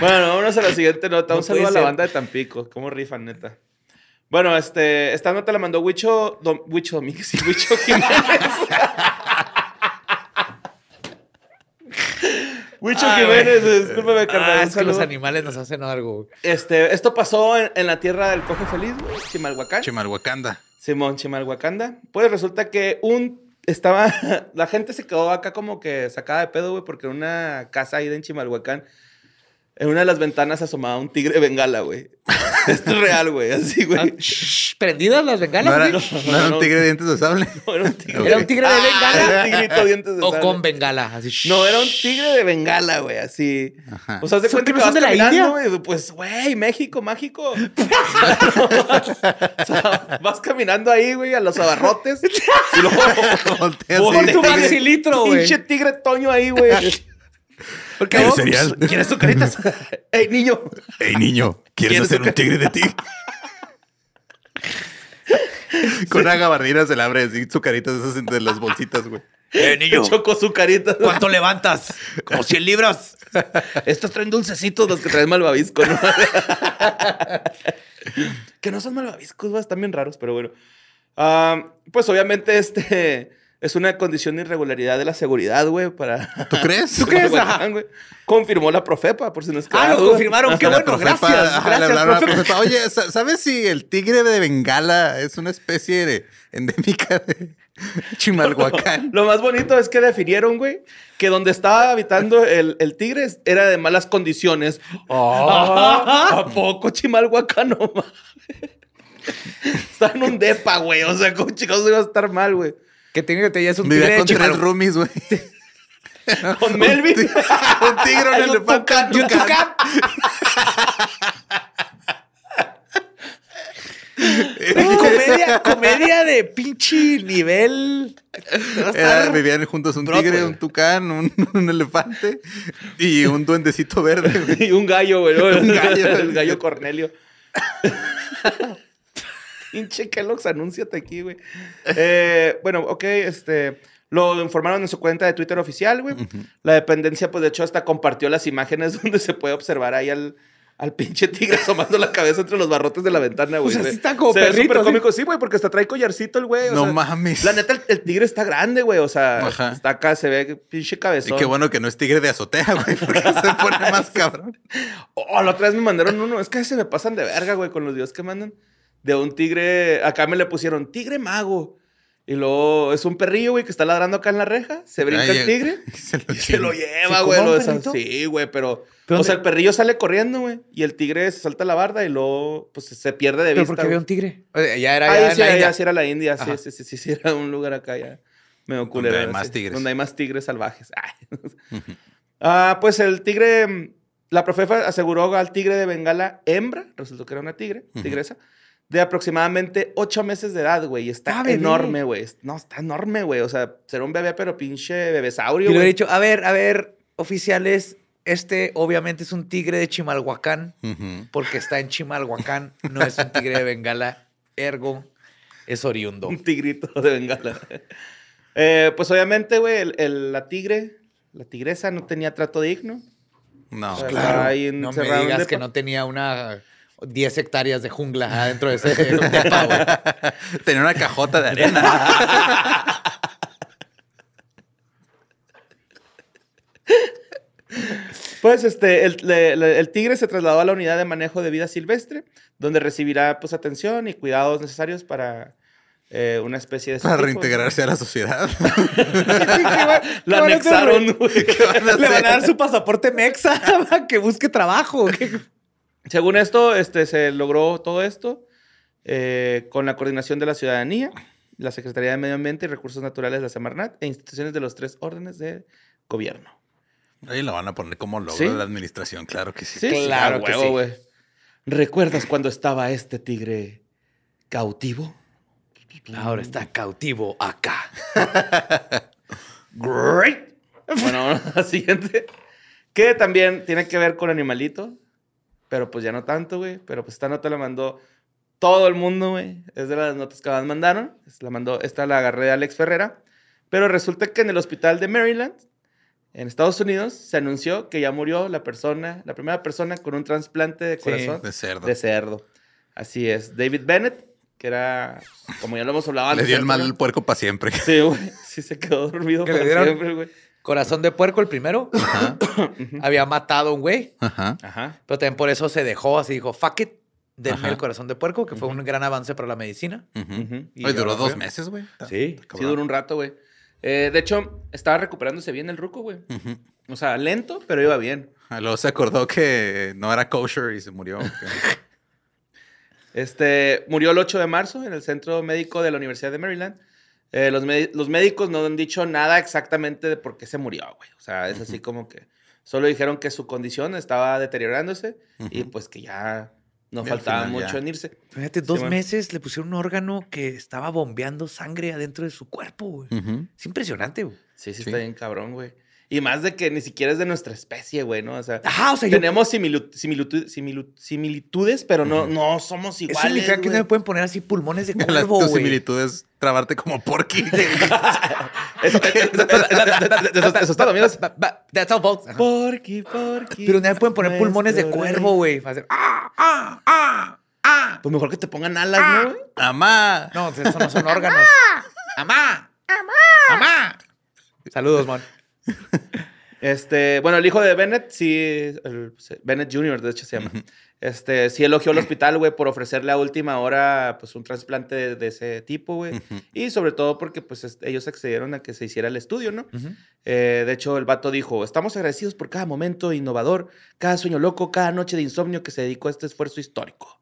S4: Bueno, vámonos a la siguiente nota.
S2: No
S4: Un saludo a la banda de Tampico. ¿Cómo rifan, neta? Bueno, este, esta nota la mandó Huicho, Dom- Huicho Domínguez y Huicho Jiménez. Huicho
S2: Ay,
S4: Jiménez,
S2: güey.
S4: discúlpeme, carnal.
S2: Ah, es que los animales nos hacen algo.
S4: Este, esto pasó en, en la tierra del cojo feliz, güey, Chimalhuacán.
S3: Chimalhuacanda.
S4: Simón, Chimalhuacanda. Pues resulta que un estaba. La gente se quedó acá como que sacada de pedo, güey, porque una casa ahí de Chimalhuacán, en una de las ventanas asomaba un tigre de bengala, güey. Esto es real, güey, así,
S2: Ah,
S4: güey.
S2: shh, ¿Prendidas las
S3: ¿No
S2: bengalas?
S3: era, no era
S4: no.
S3: un tigre de dientes de sable?
S4: No, era un tigre.
S2: ¿Era un tigre de
S4: Ah,
S2: bengala?
S4: era un tigrito dientes de
S2: ¿O
S4: sable.
S2: con bengala? Así.
S4: No, era un tigre de bengala, güey, así.
S3: Ajá.
S4: O sea, se
S2: ¿Son
S4: cuenta
S2: que
S4: vas
S2: son de la
S4: caminando,
S2: India?
S4: güey, pues, güey, México, mágico. o sea, vas caminando ahí, güey, a los abarrotes. y luego Con
S2: tu maxilitro, güey.
S4: Pinche tigre toño ahí, güey.
S2: Porque
S3: ¿Quieres
S2: vos-
S3: cereal?
S4: ¿Quieres tu caritas? Ey, niño.
S3: Ey, niño, ¿quieres
S4: ¿Quieres
S3: hacer
S4: un
S3: tigre de ti? Con una gabardina se le abre así su carita esas de las bolsitas, güey.
S2: Eh, niño,
S4: Choco su carita.
S2: ¿cuánto levantas? Como 100 libras.
S4: Estos traen dulcecitos los que traen malvavisco, ¿no? que no son malvaviscos, güey, están bien raros, pero bueno. Ah, pues obviamente este... es una condición de irregularidad de la seguridad, güey, para...
S3: ¿Tú crees?
S4: ¿Tú
S2: crees?
S4: Confirmó la Profepa, por si no es
S2: Ah, lo confirmaron. Qué bueno,
S3: profepa-
S2: gracias.
S3: ajá, le
S2: Gracias,
S3: hablaron a la
S2: profe.
S3: profepa, Oye, sa- ¿sabes si el tigre de Bengala es una especie de endémica de Chimalhuacán?
S4: Lo más bonito es que definieron, güey, que donde estaba habitando el, el tigre era de malas condiciones.
S2: Ah.
S4: ¿A poco Chimalhuacán no? Está en un depa, güey. O sea, ¿cómo chicos iba a estar mal, güey?
S2: Que tiene que te ya es un tigre
S3: Vivía
S2: de
S3: con tres
S2: Chimal-
S3: roomies, güey.
S4: Con Melvin.
S3: Un tigre, un elefante, un
S2: Y un
S3: tucán.
S2: comedia, comedia de pinche nivel.
S3: Era- vivían juntos un
S2: Broadway.
S3: tigre, un tucán, un, un elefante y un duendecito verde. güey.
S4: y un gallo, güey.
S3: Un gallo.
S4: El gallo Cornelio. Pinche Kellogg's, anúnciate aquí, güey. Eh, bueno, ok, este... Lo informaron en su cuenta de Twitter oficial, güey. La dependencia, pues, de hecho, hasta compartió las imágenes donde se puede observar ahí al, al pinche tigre asomando la cabeza entre los barrotes de la ventana, güey.
S2: sea,
S4: Se-
S2: sí está como
S4: se
S2: perrito,
S4: súper
S2: ¿sí?
S4: cómico. Sí, güey, porque hasta trae collarcito el güey. o
S3: No
S4: sea,
S3: mames.
S4: La neta, el, el tigre está grande, güey. O sea,
S3: Ajá.
S4: está acá, se ve pinche
S3: Y
S4: cabezón.
S3: qué bueno que no es tigre de azotea, güey, porque se pone más cabrón.
S4: Oh, la otra vez me mandaron uno. Es que se me pasan de verga, güey, con los videos que mandan. De un tigre. Acá me le pusieron tigre mago. Y luego es un perrillo, güey, que está ladrando acá en la reja. Se brinca
S3: Ay,
S4: el tigre.
S3: y se lo
S4: Y se lo
S3: chinga.
S4: lleva,
S2: ¿Se
S4: güey. lo? Sí, güey, pero.
S2: ¿Pero
S4: o sea, el perrillo sale corriendo, güey. Y el tigre se salta la barda y luego, pues se pierde de
S2: Pero
S4: vista.
S2: porque había
S4: güey.
S2: un tigre. Oye, Ya era
S4: Ahí
S2: ya
S4: sí,
S2: la
S4: ahí
S2: India.
S4: sí era la India. Sí, sí, sí, sí, sí, era un lugar acá ya. Medio culero.
S3: hay
S4: así,
S3: más tigres.
S4: Donde hay más tigres salvajes. Ah, pues el tigre, la profefa aseguró al tigre de Bengala hembra, resultó que era una tigre, tigresa, de aproximadamente ocho meses de edad, güey. y Está
S2: Ah,
S4: enorme, güey. No, está enorme, güey. O sea, será un bebé, pero pinche bebesaurio,
S2: Y le he
S4: güey.
S2: dicho, a ver, a ver, oficiales, este obviamente es un tigre de Chimalhuacán, porque está en Chimalhuacán, no es un tigre de Bengala, ergo es oriundo.
S4: Un tigrito de Bengala. Eh, pues obviamente, güey, el- el- la tigre, la tigresa no tenía trato digno.
S3: No,
S4: O sea,
S3: claro.
S4: estaba ahí
S2: No me digas que no tenía una 10 hectáreas de jungla adentro de ese depa, güey.
S3: Tenía una cajota de arena.
S4: Pues este, el, tigre se trasladó a la unidad de manejo de vida silvestre, donde recibirá pues atención y cuidados necesarios para eh, una especie de...
S3: Para
S4: tipo.
S3: reintegrarse a la sociedad.
S4: La
S2: van a hacer,
S4: anexaron.
S2: Le van a dar su pasaporte mexa para que busque trabajo. ¿qué?
S4: Según esto, este, se logró todo esto eh, con la coordinación de la ciudadanía, la Secretaría de Medio Ambiente y Recursos Naturales de la Semarnat e instituciones de los tres órdenes de gobierno.
S3: Ahí lo van a poner como logro
S4: ¿Sí?
S3: de la administración, claro que sí.
S4: Sí,
S2: Claro que
S4: huevo,
S2: sí.
S4: güey. ¿Recuerdas cuando estaba este tigre cautivo?
S2: Ahora está cautivo acá.
S4: Great. Bueno, la siguiente. Que también tiene que ver con animalito. Pero pues ya no tanto, güey. Pero pues esta nota la mandó todo el mundo, güey. Es de las notas que más mandaron. La mandó, esta la agarré de Alex Ferrera. Pero resulta que en el hospital de Maryland, en Estados Unidos, se anunció que ya murió la persona, la primera persona con un trasplante de
S2: Sí,
S4: corazón
S3: De cerdo.
S4: de cerdo. Así es. David Bennett, que era, como ya lo hemos hablado
S3: Le
S4: antes.
S3: dio el mal al puerco para siempre.
S4: Sí, güey. Sí se quedó dormido
S2: ¿Que
S4: para
S2: le dieron?
S4: siempre, güey.
S2: Corazón de puerco, el primero. Había matado a un güey.
S3: Ajá.
S4: Ajá.
S2: Pero también por eso se dejó así, dijo, fuck it, denme
S3: Ajá.
S2: el corazón de puerco, que fue un gran avance para la medicina. Y
S3: Oye, duró dos meses, güey.
S2: Sí.
S4: Sí, duró un rato, güey. Eh, de hecho, estaba recuperándose bien el ruco, güey. O sea, lento, pero iba bien.
S3: Ah, Luego se acordó que no era kosher y se murió.
S4: Este, murió el 8 de marzo en el centro médico de la Universidad de Maryland. Eh, los, los médicos no han dicho nada exactamente de por qué se murió, güey. O sea, es así como que solo dijeron que su condición estaba deteriorándose y pues que ya no
S3: Y
S4: faltaba
S3: final
S4: mucho
S3: ya.
S4: en irse.
S2: Fíjate, dos
S4: man.
S2: meses le pusieron un órgano que estaba bombeando sangre adentro de su cuerpo, güey.
S3: Ujú.
S2: Es impresionante, güey.
S4: Sí, sí,
S3: Sí.
S4: está bien cabrón, güey. Y más de que ni siquiera es de nuestra especie, güey, ¿no? O sea,
S2: Ajá, o sea, yo...
S4: tenemos similu- similitu- similu- similitudes, pero no, no somos
S2: Eso
S4: iguales.
S2: significa que no me pueden poner así pulmones de
S3: Las
S2: cuervo, güey.
S3: similitud es trabarte como porky.
S4: Eso, eso- eso está también.
S2: That's all, folks.
S4: Porky, porky.
S2: Pero nadie pueden poner pulmones de cuervo, güey. Para hacer, ah, ah, ah, ah.
S4: Pues mejor que te pongan alas, ¿no, güey?
S3: Amá.
S2: No, eso no son órganos. ¡Amá! ¡Mamá! Saludos, Mon.
S4: Este, bueno, el hijo de Bennett, sí, el- Bennett Jr., de hecho se llama. Este, sí elogió al hospital, güey, por ofrecerle a última hora, pues, un trasplante de, de ese tipo, güey. Y sobre todo porque, pues, es- ellos accedieron a que se hiciera el estudio, ¿no? Eh, de hecho, el vato dijo, estamos agradecidos por cada momento innovador, cada sueño loco, cada noche de insomnio que se dedicó a este esfuerzo histórico.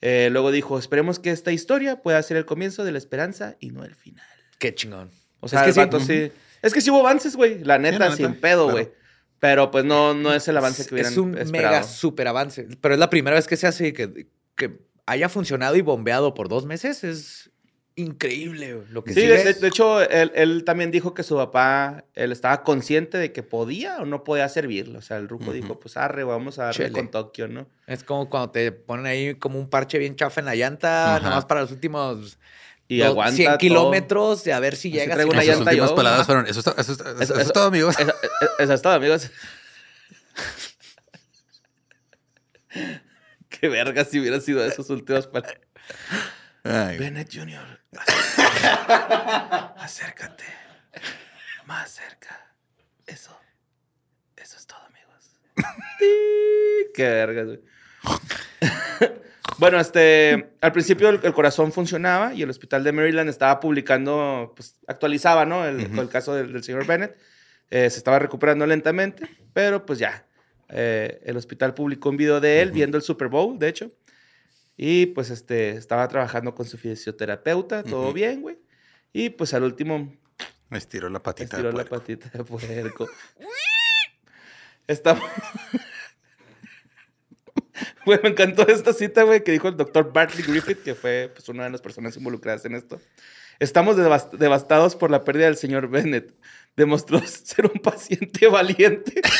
S4: Eh, luego dijo, esperemos que esta historia pueda ser el comienzo de la esperanza y no el final.
S2: Qué chingón.
S4: O sea,
S2: Es
S4: el
S2: sí.
S4: vato sí. Es que sí hubo avances, güey. La neta,
S3: la neta,
S4: sin pedo,
S3: claro.
S4: güey. Pero pues no, no es el avance que hubieran
S2: Es un
S4: esperado.
S2: mega super avance. Pero es la primera vez que se hace que, que haya funcionado y bombeado por dos meses. Es increíble lo que
S4: Sí,
S2: sigue.
S4: de, de- de hecho, él, él también dijo que su papá, él estaba consciente de que podía o no podía servirlo. O sea, el ruco dijo, pues arre, vamos a darle
S2: Chele.
S4: con Tokio, ¿no?
S2: Es como cuando te ponen ahí como un parche bien chafa en la llanta,
S3: Ajá.
S2: nomás para los últimos
S4: Y aguanta
S2: 100
S4: todo.
S2: kilómetros de a ver si llegas.
S4: traigo una
S3: Sus
S4: llanta
S3: últimas
S4: yo,
S3: palabras fueron, eso, eso, es- eso-
S4: Eso-
S3: eso es
S4: eso-
S3: todo, amigos.
S4: Eso, eso es todo, amigos. Qué verga si hubiera sido esos últimos palabras.
S3: Ay,
S4: Bennett Jr. Acércate. Más cerca. Eso. Eso es todo, amigos. Qué vergas, güey. Bueno, este, al principio el, el corazón funcionaba y el hospital de Maryland estaba publicando, pues actualizaba, ¿no? El, el caso del, del señor Bennett. Eh, se estaba recuperando lentamente, pero pues ya. Eh, el hospital publicó un video de él viendo el Super Bowl, de hecho. Y pues este, estaba trabajando con su fisioterapeuta, todo bien, güey. Y pues al último
S3: me estiró la patita.
S4: estiró
S3: de
S4: la
S3: puerco.
S4: patita de puerco. Estamos... Güey, me encantó esta cita, güey, que dijo el doctor Bartley Griffith, que fue pues, una de las personas involucradas en esto. Estamos devast- devastados por la pérdida del señor Bennett. Demostró ser un paciente valiente.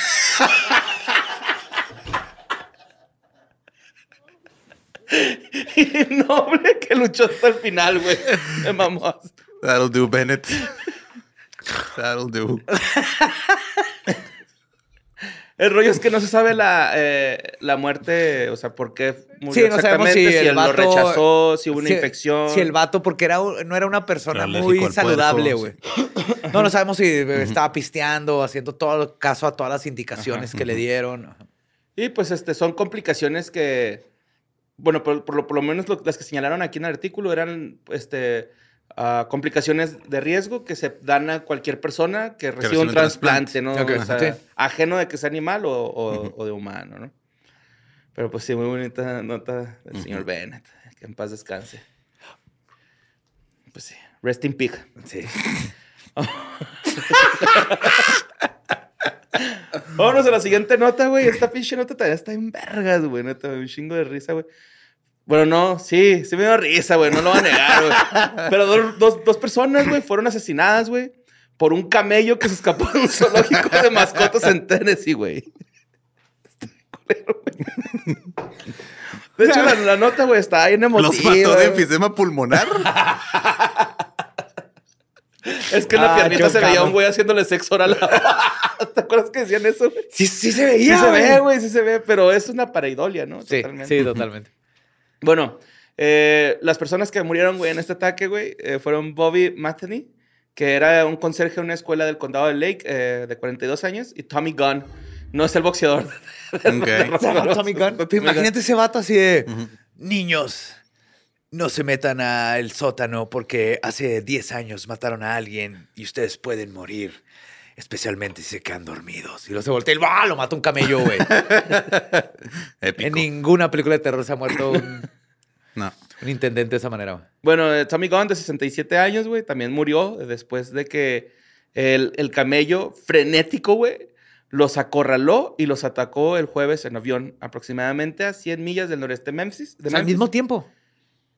S4: y noble que luchó hasta el final, güey. Me mamó.
S3: That'll do, Bennett. That'll do.
S4: El rollo es que no se sabe la, eh, la muerte, o sea, por qué murió
S2: Sí, no sabemos
S4: exactamente,
S2: si
S4: si,
S2: el
S4: él lo
S2: vato-
S4: rechazó, si hubo una
S2: si-
S4: infección.
S2: Si el vato, porque era, no era una persona
S3: Era
S2: muy saludable, güey. No, no sabemos si estaba pisteando, haciendo todo el caso a todas las indicaciones que le dieron.
S4: Y pues este, son complicaciones que, bueno, por, por lo, por lo menos lo- las que señalaron aquí en el artículo eran este, ah, complicaciones de riesgo que se dan a cualquier persona que reciba
S3: un
S4: trasplante, ¿no?
S2: Ok,
S4: O sea,
S2: sí.
S4: Ajeno de que sea animal o, o- o de humano, ¿no? Pero pues sí, muy bonita nota del señor Bennett. Que en paz descanse. Pues sí, rest in pig.
S2: Sí.
S4: Vámonos a la siguiente nota, güey. Esta pinche nota también está en vergas, güey. Neta, un chingo de risa, güey. Bueno, no, sí, sí me dio risa, güey. No lo voy a negar, güey. Pero dos, dos, dos personas, güey, fueron asesinadas, güey, por un camello que se escapó de un zoológico de mascotas en Tennessee, güey. Está culero, güey. De hecho, la, la nota, güey, está bien emotiva.
S3: ¿Los mató de
S4: güey.
S3: enfisema pulmonar?
S4: Es que en la
S2: Ah,
S4: piernita se veía un güey haciéndole sexo oral a la... ¿Te acuerdas que decían eso, güey?
S2: Sí, sí se
S4: Sí
S2: veía.
S4: se ve, güey, sí se ve, pero es una pareidolia, ¿no?
S2: Sí, sí, totalmente.
S4: Bueno, eh, las personas que murieron, güey, en este ataque, güey, eh, fueron Bobby Matheny, que era un conserje en una escuela del condado de Lake, eh, de 42 años, y Tommy Gunn. No es el boxeador.
S3: Ok.
S2: Se llama Tommy Gunn. Imagínate ese vato así de... Niños, no se metan al sótano porque hace 10 años mataron a alguien y ustedes pueden morir. Especialmente si se quedan dormidos. Y luego se voltea y ¡bah! lo mata un camello, güey.
S3: Épico.
S2: En ninguna película de terror se ha muerto un,
S3: No.
S2: un intendente de esa manera. güey.
S4: Bueno, eh, Tommy Gunn, de 67 años, güey, también murió después de que el, el camello frenético, güey, los acorraló y los atacó el jueves en avión, aproximadamente a 100 millas del noreste de Memphis. De
S2: O sea, al mismo tiempo.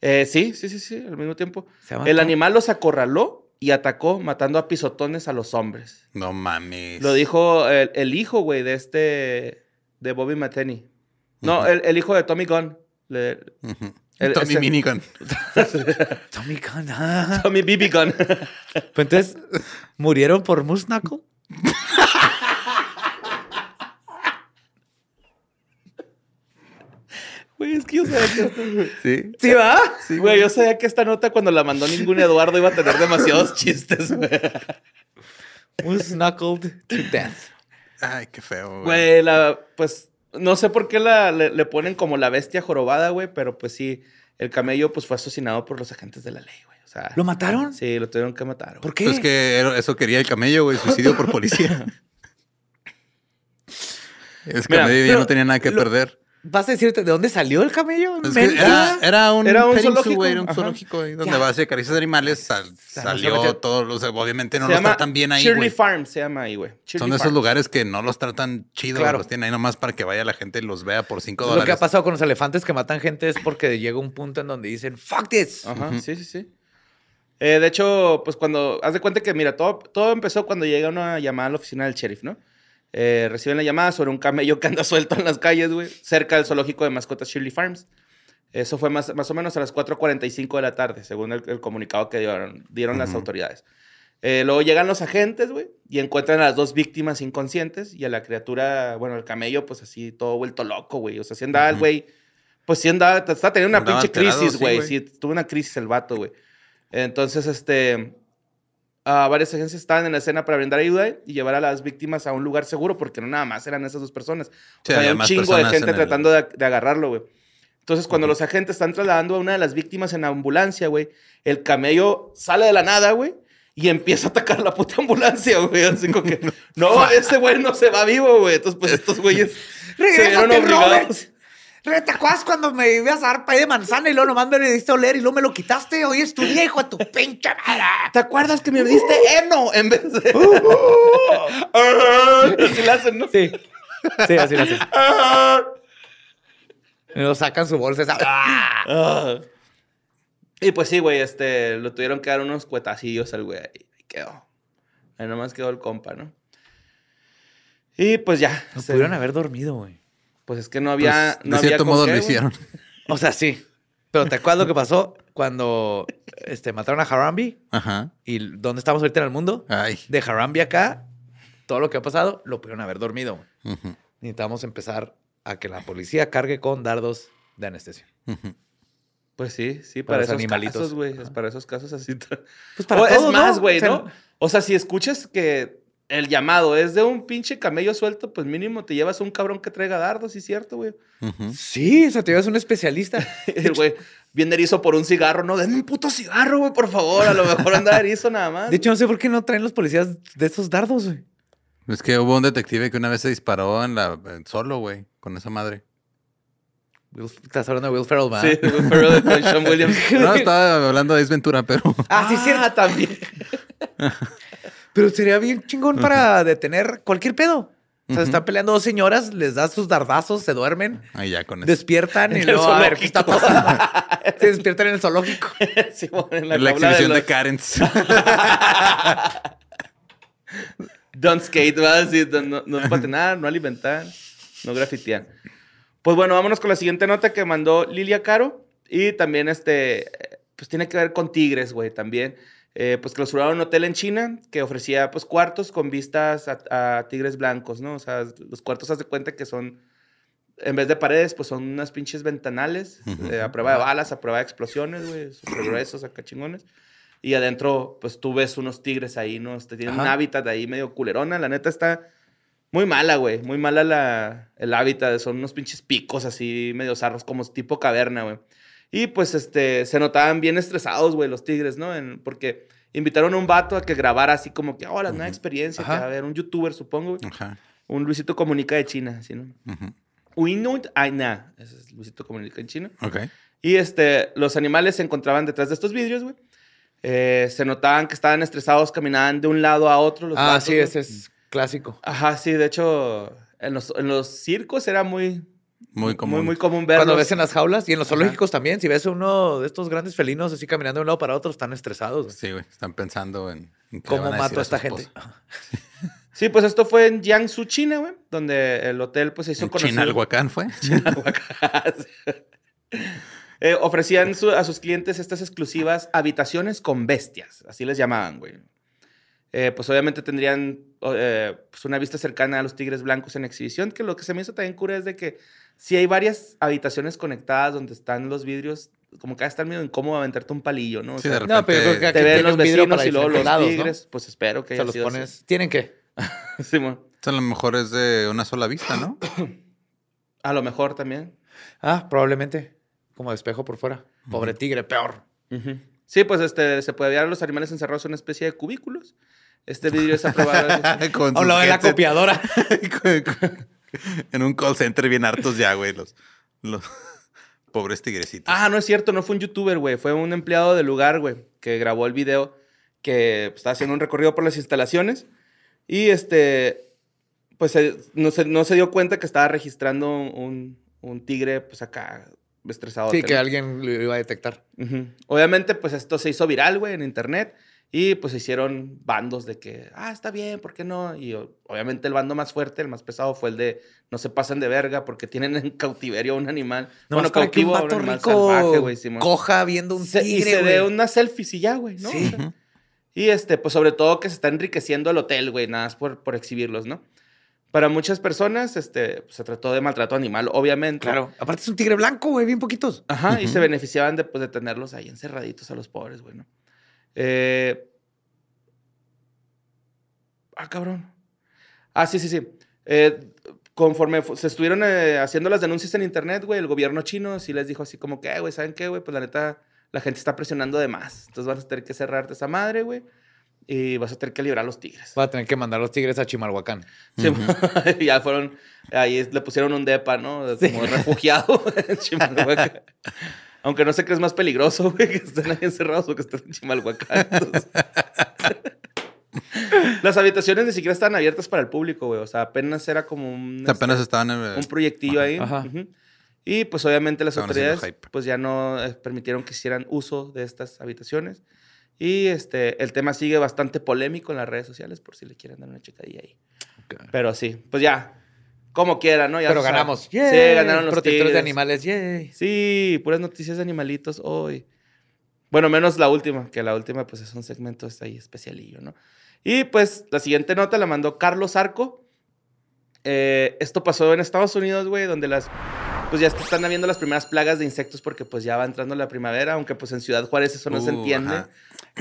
S4: Eh, sí, sí, sí, sí, al mismo tiempo. El animal los acorraló y atacó, matando a pisotones a los hombres.
S3: No mames.
S4: Lo dijo el, el hijo, güey, de este, de Bobby Matheny. No, el, el hijo de Tommy Gunn. Le-
S3: Ujú.
S4: el-
S3: Tommy
S4: ese-
S3: Minigun.
S2: Tommy Gunn. ah.
S4: Tommy BB Gunn.
S2: Pues entonces, ¿murieron por Musnaco?
S4: Güey, es que yo sabía que esta...
S3: Sí.
S2: ¿Sí va?
S4: Güey, yo sabía que esta nota cuando la mandó ningún Eduardo iba a tener demasiados chistes, güey.
S2: Was knuckled to death.
S3: Ay, qué feo, güey.
S4: Güey, la, pues, no sé por qué la, le, le ponen como la bestia jorobada, güey, pero pues sí, el camello pues fue asesinado por los agentes de la ley, güey. O sea,
S2: ¿Lo mataron?
S4: Sí, lo tuvieron que matar. güey.
S2: ¿Por qué?
S3: Pues que eso quería el camello, güey. Suicidio por policía.
S4: Mira,
S3: camello ya
S2: pero
S3: no tenía nada que
S2: lo-
S3: perder.
S2: ¿Vas a decirte de dónde salió el camello?
S3: Era, era un,
S4: Era un zoológico,
S3: güey, era un zoológico ahí donde
S2: Ya.
S3: vas a caricias de animales. sal- salió todo. sea, obviamente no
S4: se
S3: los tratan bien ahí,
S4: Shirley. Farm se llama ahí, güey.
S3: Son de esos
S4: Farm.
S3: lugares que no los tratan chido.
S2: Claro.
S3: Los tienen ahí nomás para que vaya la gente y los vea por 5
S2: Lo que
S3: dólares.
S2: ha pasado con los elefantes que matan gente es porque llega un punto en donde dicen, fuck this.
S4: Ajá, sí, sí, sí. Eh, de hecho, pues cuando, haz de cuenta que, mira, todo, todo empezó cuando llega una llamada a la oficina del sheriff, ¿no? Eh, reciben la llamada sobre un camello que anda suelto en las calles, güey, cerca del zoológico de mascotas Shirley Farms. Eso fue más, más o menos a las 4.45 de la tarde, según el, el comunicado que dieron, dieron las autoridades. Eh, luego llegan los agentes, güey, y encuentran a las dos víctimas inconscientes y a la criatura, bueno, el camello, pues así, todo vuelto loco, güey. O sea, si andaba el güey, pues sí andaba, está teniendo una
S3: Andaba
S4: pinche
S3: alterado,
S4: crisis,
S3: sí,
S4: güey.
S3: güey.
S4: Sí, tuvo una crisis el vato, güey. Entonces, este, ah, varias agencias estaban en la escena para brindar ayuda y llevar a las víctimas a un lugar seguro, porque no nada más eran esas dos personas. O
S3: Sí,
S4: sea,
S3: había
S4: un chingo de gente
S3: en el-
S4: tratando de, de agarrarlo, güey. Entonces, cuando los agentes están trasladando a una de las víctimas en la ambulancia, güey, el camello sale de la nada, güey, y empieza a atacar la puta ambulancia, güey. Así como que, no, ese güey no se va vivo, güey. Entonces, pues estos güeyes se vieron
S2: ¡Regrésate,
S4: obligados.
S2: ¿Te acuerdas cuando me ibas a dar pay de manzana y luego nomás me le diste a oler y luego me lo quitaste? Hoy es tu viejo, a tu pinche madre.
S4: ¿Te acuerdas que me diste heno en vez de. Así le hacen, ¿no?
S2: Sí. Sí, así lo haces. Y luego sacan su bolsa. esa- ¡Ah!
S4: Y pues sí, güey, este, lo tuvieron que dar unos cuetacillos al güey. Ahí quedó. Ahí nomás quedó el compa, ¿no? Y pues ya.
S2: No
S4: se-
S2: pudieron haber dormido, güey.
S4: Pues es que no había.
S3: Pues,
S4: no
S3: de cierto
S4: había
S3: modo
S4: qué,
S3: lo hicieron.
S2: O sea, sí. Pero ¿te acuerdas lo que pasó cuando este, mataron a Harambe?
S3: Ajá.
S2: ¿Y dónde estamos ahorita en el mundo?
S3: Ay.
S2: De Harambe acá, todo lo que ha pasado, lo pudieron haber dormido. güey.
S3: Ujú,
S2: Necesitamos empezar a que la policía cargue con dardos de anestesia.
S4: Pues sí, sí,
S2: Para
S4: esos
S2: animalitos.
S4: casos, güey. es Para esos casos así.
S2: Pues para
S4: O es más,
S2: ¿no?
S4: güey,
S2: O sea,
S4: ¿no? O sea, si escuchas que el llamado es de un pinche camello suelto, pues mínimo te llevas a un cabrón que traiga dardos, ¿sí es cierto, güey?
S2: Sí, o sea, te llevas un especialista.
S4: El güey bien erizo por un cigarro, no, denme un puto cigarro, güey, por favor. A lo mejor anda erizo nada más.
S2: De hecho, no sé por qué no traen los policías de esos dardos, güey.
S3: Es que hubo un detective que una vez se disparó en la en solo, güey, con esa madre.
S2: Will- Estás hablando de Will Ferrell, ¿verdad?
S4: Sí, Will Ferrell con Sean Williams.
S3: No, estaba hablando de Desventura, pero
S2: Ah, sí, sí.
S4: también.
S2: Pero sería bien chingón para detener cualquier pedo. O sea, están peleando dos señoras, les das sus dardazos, se duermen,
S3: ahí ya con eso.
S2: despiertan y
S4: En el
S2: luego a ver qué está
S4: zoológico.
S2: pasando. se despiertan en el zoológico.
S4: Sí, bueno, en
S3: La, exhibición de,
S4: los
S3: Karens.
S4: Don't skate, ¿verdad? Sí, no, no, no patinar, no alimentar, no grafitear. Pues bueno, vámonos con la siguiente nota que mandó Lilia Caro. Y también, este, pues tiene que ver con tigres, güey, también. Eh, pues clausuraron un hotel en China que ofrecía, pues, cuartos con vistas a, a tigres blancos, ¿no? O sea, los cuartos, haz de cuenta que son, en vez de paredes, pues son unas pinches ventanales eh, a prueba de balas, a prueba de explosiones, güey, súper gruesos, acá chingones. Y adentro, pues tú ves unos tigres ahí, ¿no? Este, tienen un hábitat ahí medio culerona. La neta está muy mala, güey. Muy mala la, el hábitat. Son unos pinches picos así, medio zarros, como tipo caverna, güey. Y pues, este, se notaban bien estresados, güey, los tigres, ¿no? En- porque invitaron a un vato a que grabara así como que, oh, la nueva experiencia. Que,
S2: Ajá.
S4: a ver, un youtuber, supongo, güey.
S3: Ajá.
S4: Un Luisito Comunica de China, así, ¿no?
S3: ujú.
S4: Uinut Aina. Ese es Luisito Comunica en China.
S3: Ok.
S4: Y este, los animales se encontraban detrás de estos vidrios, güey. Eh, se notaban que estaban estresados, caminaban de un lado a otro. Los
S2: Ah,
S4: vatos,
S2: sí, ese es clásico.
S4: Ajá, sí, de hecho, en los, en los circos era muy,
S3: Muy común.
S4: muy, muy común verlos.
S2: Cuando ves en las jaulas y en los
S4: Ajá.
S2: zoológicos también, si ves uno de estos grandes felinos así caminando de un lado para otro, están estresados. güey.
S3: Sí, güey. Están pensando en, en
S2: ¿Cómo
S3: van a
S2: mato
S3: decir
S2: a esta
S3: su
S2: gente?
S4: Sí, pues esto fue en Jiangsu, China, güey, donde el hotel pues se hizo
S3: En
S4: conocido.
S3: Chinalhuacán fue.
S4: Eh, ofrecían su- a sus clientes estas exclusivas habitaciones con bestias, así les llamaban, güey. Eh, pues obviamente tendrían eh, pues, una vista cercana a los tigres blancos en exhibición, que lo que se me hizo también cura es de que si hay varias habitaciones conectadas donde están los vidrios, como que va a estar medio incómodo aventarte un palillo, ¿no? O
S3: Sí,
S4: sea,
S3: de
S2: No, pero yo creo que aquí
S4: te ven los vecinos
S2: para
S4: y luego los tigres, pues espero que
S2: Se los
S4: sido así.
S2: pones. ¿Tienen qué?
S4: Simón.
S3: A lo mejor es de una sola vista, ¿no?
S4: A lo mejor también.
S2: Ah, probablemente. Como de espejo por fuera. Pobre tigre, peor.
S4: Sí, pues este, se puede ver a los animales encerrados en una especie de cubículos. Este vidrio es aprobado.
S3: Con
S2: O lo de la copiadora.
S3: En un call center bien hartos ya, güey. Los, los pobres tigrecitos.
S4: ah, no es cierto, no fue un youtuber, güey. Fue un empleado del lugar, güey, que grabó el video que pues, estaba haciendo un recorrido por las instalaciones. Y este, pues no, se, no se dio cuenta que estaba registrando un, un tigre, pues acá, estresado.
S2: Sí, que alguien lo iba a detectar.
S4: Obviamente, pues esto se hizo viral, güey, en internet. Y pues se hicieron bandos de que, ah, está bien, ¿por qué no? Y obviamente el bando más fuerte, el más pesado, fue el de no se pasen de verga porque tienen en cautiverio a un animal.
S2: No,
S4: bueno,
S2: para que un
S4: cautivo animal
S2: rico
S4: salvaje, güey,
S2: coja viendo un
S4: Se-
S2: tigre,
S4: y se dé una selfie y ya, güey, ¿no?
S2: Sí.
S4: O sea, y este, pues sobre todo que se está enriqueciendo el hotel, güey, nada más por, por exhibirlos, ¿no? Para muchas personas, este, pues, se trató de maltrato animal, obviamente.
S2: Claro. Aparte es un tigre blanco, güey, bien poquitos.
S4: Ajá, y se beneficiaban de, pues, de tenerlos ahí encerraditos a los pobres, güey, ¿no? Eh... Ah, cabrón. Ah, sí, sí, sí. Eh, conforme se estuvieron eh, haciendo las denuncias en internet, güey, el gobierno chino sí les dijo así como que, "Eh, güey, ¿saben qué, güey? Pues la neta, la gente está presionando de más. Entonces vas a tener que cerrarte esa madre, güey, y vas a tener que librar a los tigres.
S2: Va a tener que mandar los tigres a Chimalhuacán.
S4: Sí, y ya fueron, ahí le pusieron un depa, ¿no? Como refugiado en Chimalhuacán. Aunque no sé qué es más peligroso, güey, que estén ahí encerrados o que estén en Chimalhuacán. Entonces- Las habitaciones ni siquiera estaban abiertas para el público, güey. O sea, apenas era como un,
S3: Apenas
S4: este,
S3: estaban. eh,
S4: un proyectillo ahí.
S2: Ajá.
S4: Ujú. Y pues obviamente las
S3: Estaban
S4: autoridades pues ya no eh, permitieron que hicieran uso de estas habitaciones. Y este, el tema sigue bastante polémico en las redes sociales, por si le quieren dar una checadilla ahí. Pero sí, pues ya, como quiera, ¿no? Ya
S2: Pero
S4: se
S2: ganamos.
S4: Sí, ganaron los
S2: Protectores de
S4: tigres.
S2: animales, yay.
S4: Sí, puras noticias de animalitos hoy. Bueno, menos la última, que la última pues es un segmento está ahí especialillo, ¿no? Y pues la siguiente nota la mandó Carlos Arco. Eh, esto pasó en Estados Unidos, güey, donde las pues ya están habiendo las primeras plagas de insectos porque pues ya va entrando la primavera, aunque pues en Ciudad Juárez eso no se
S3: Uh,
S4: entiende.
S3: ajá.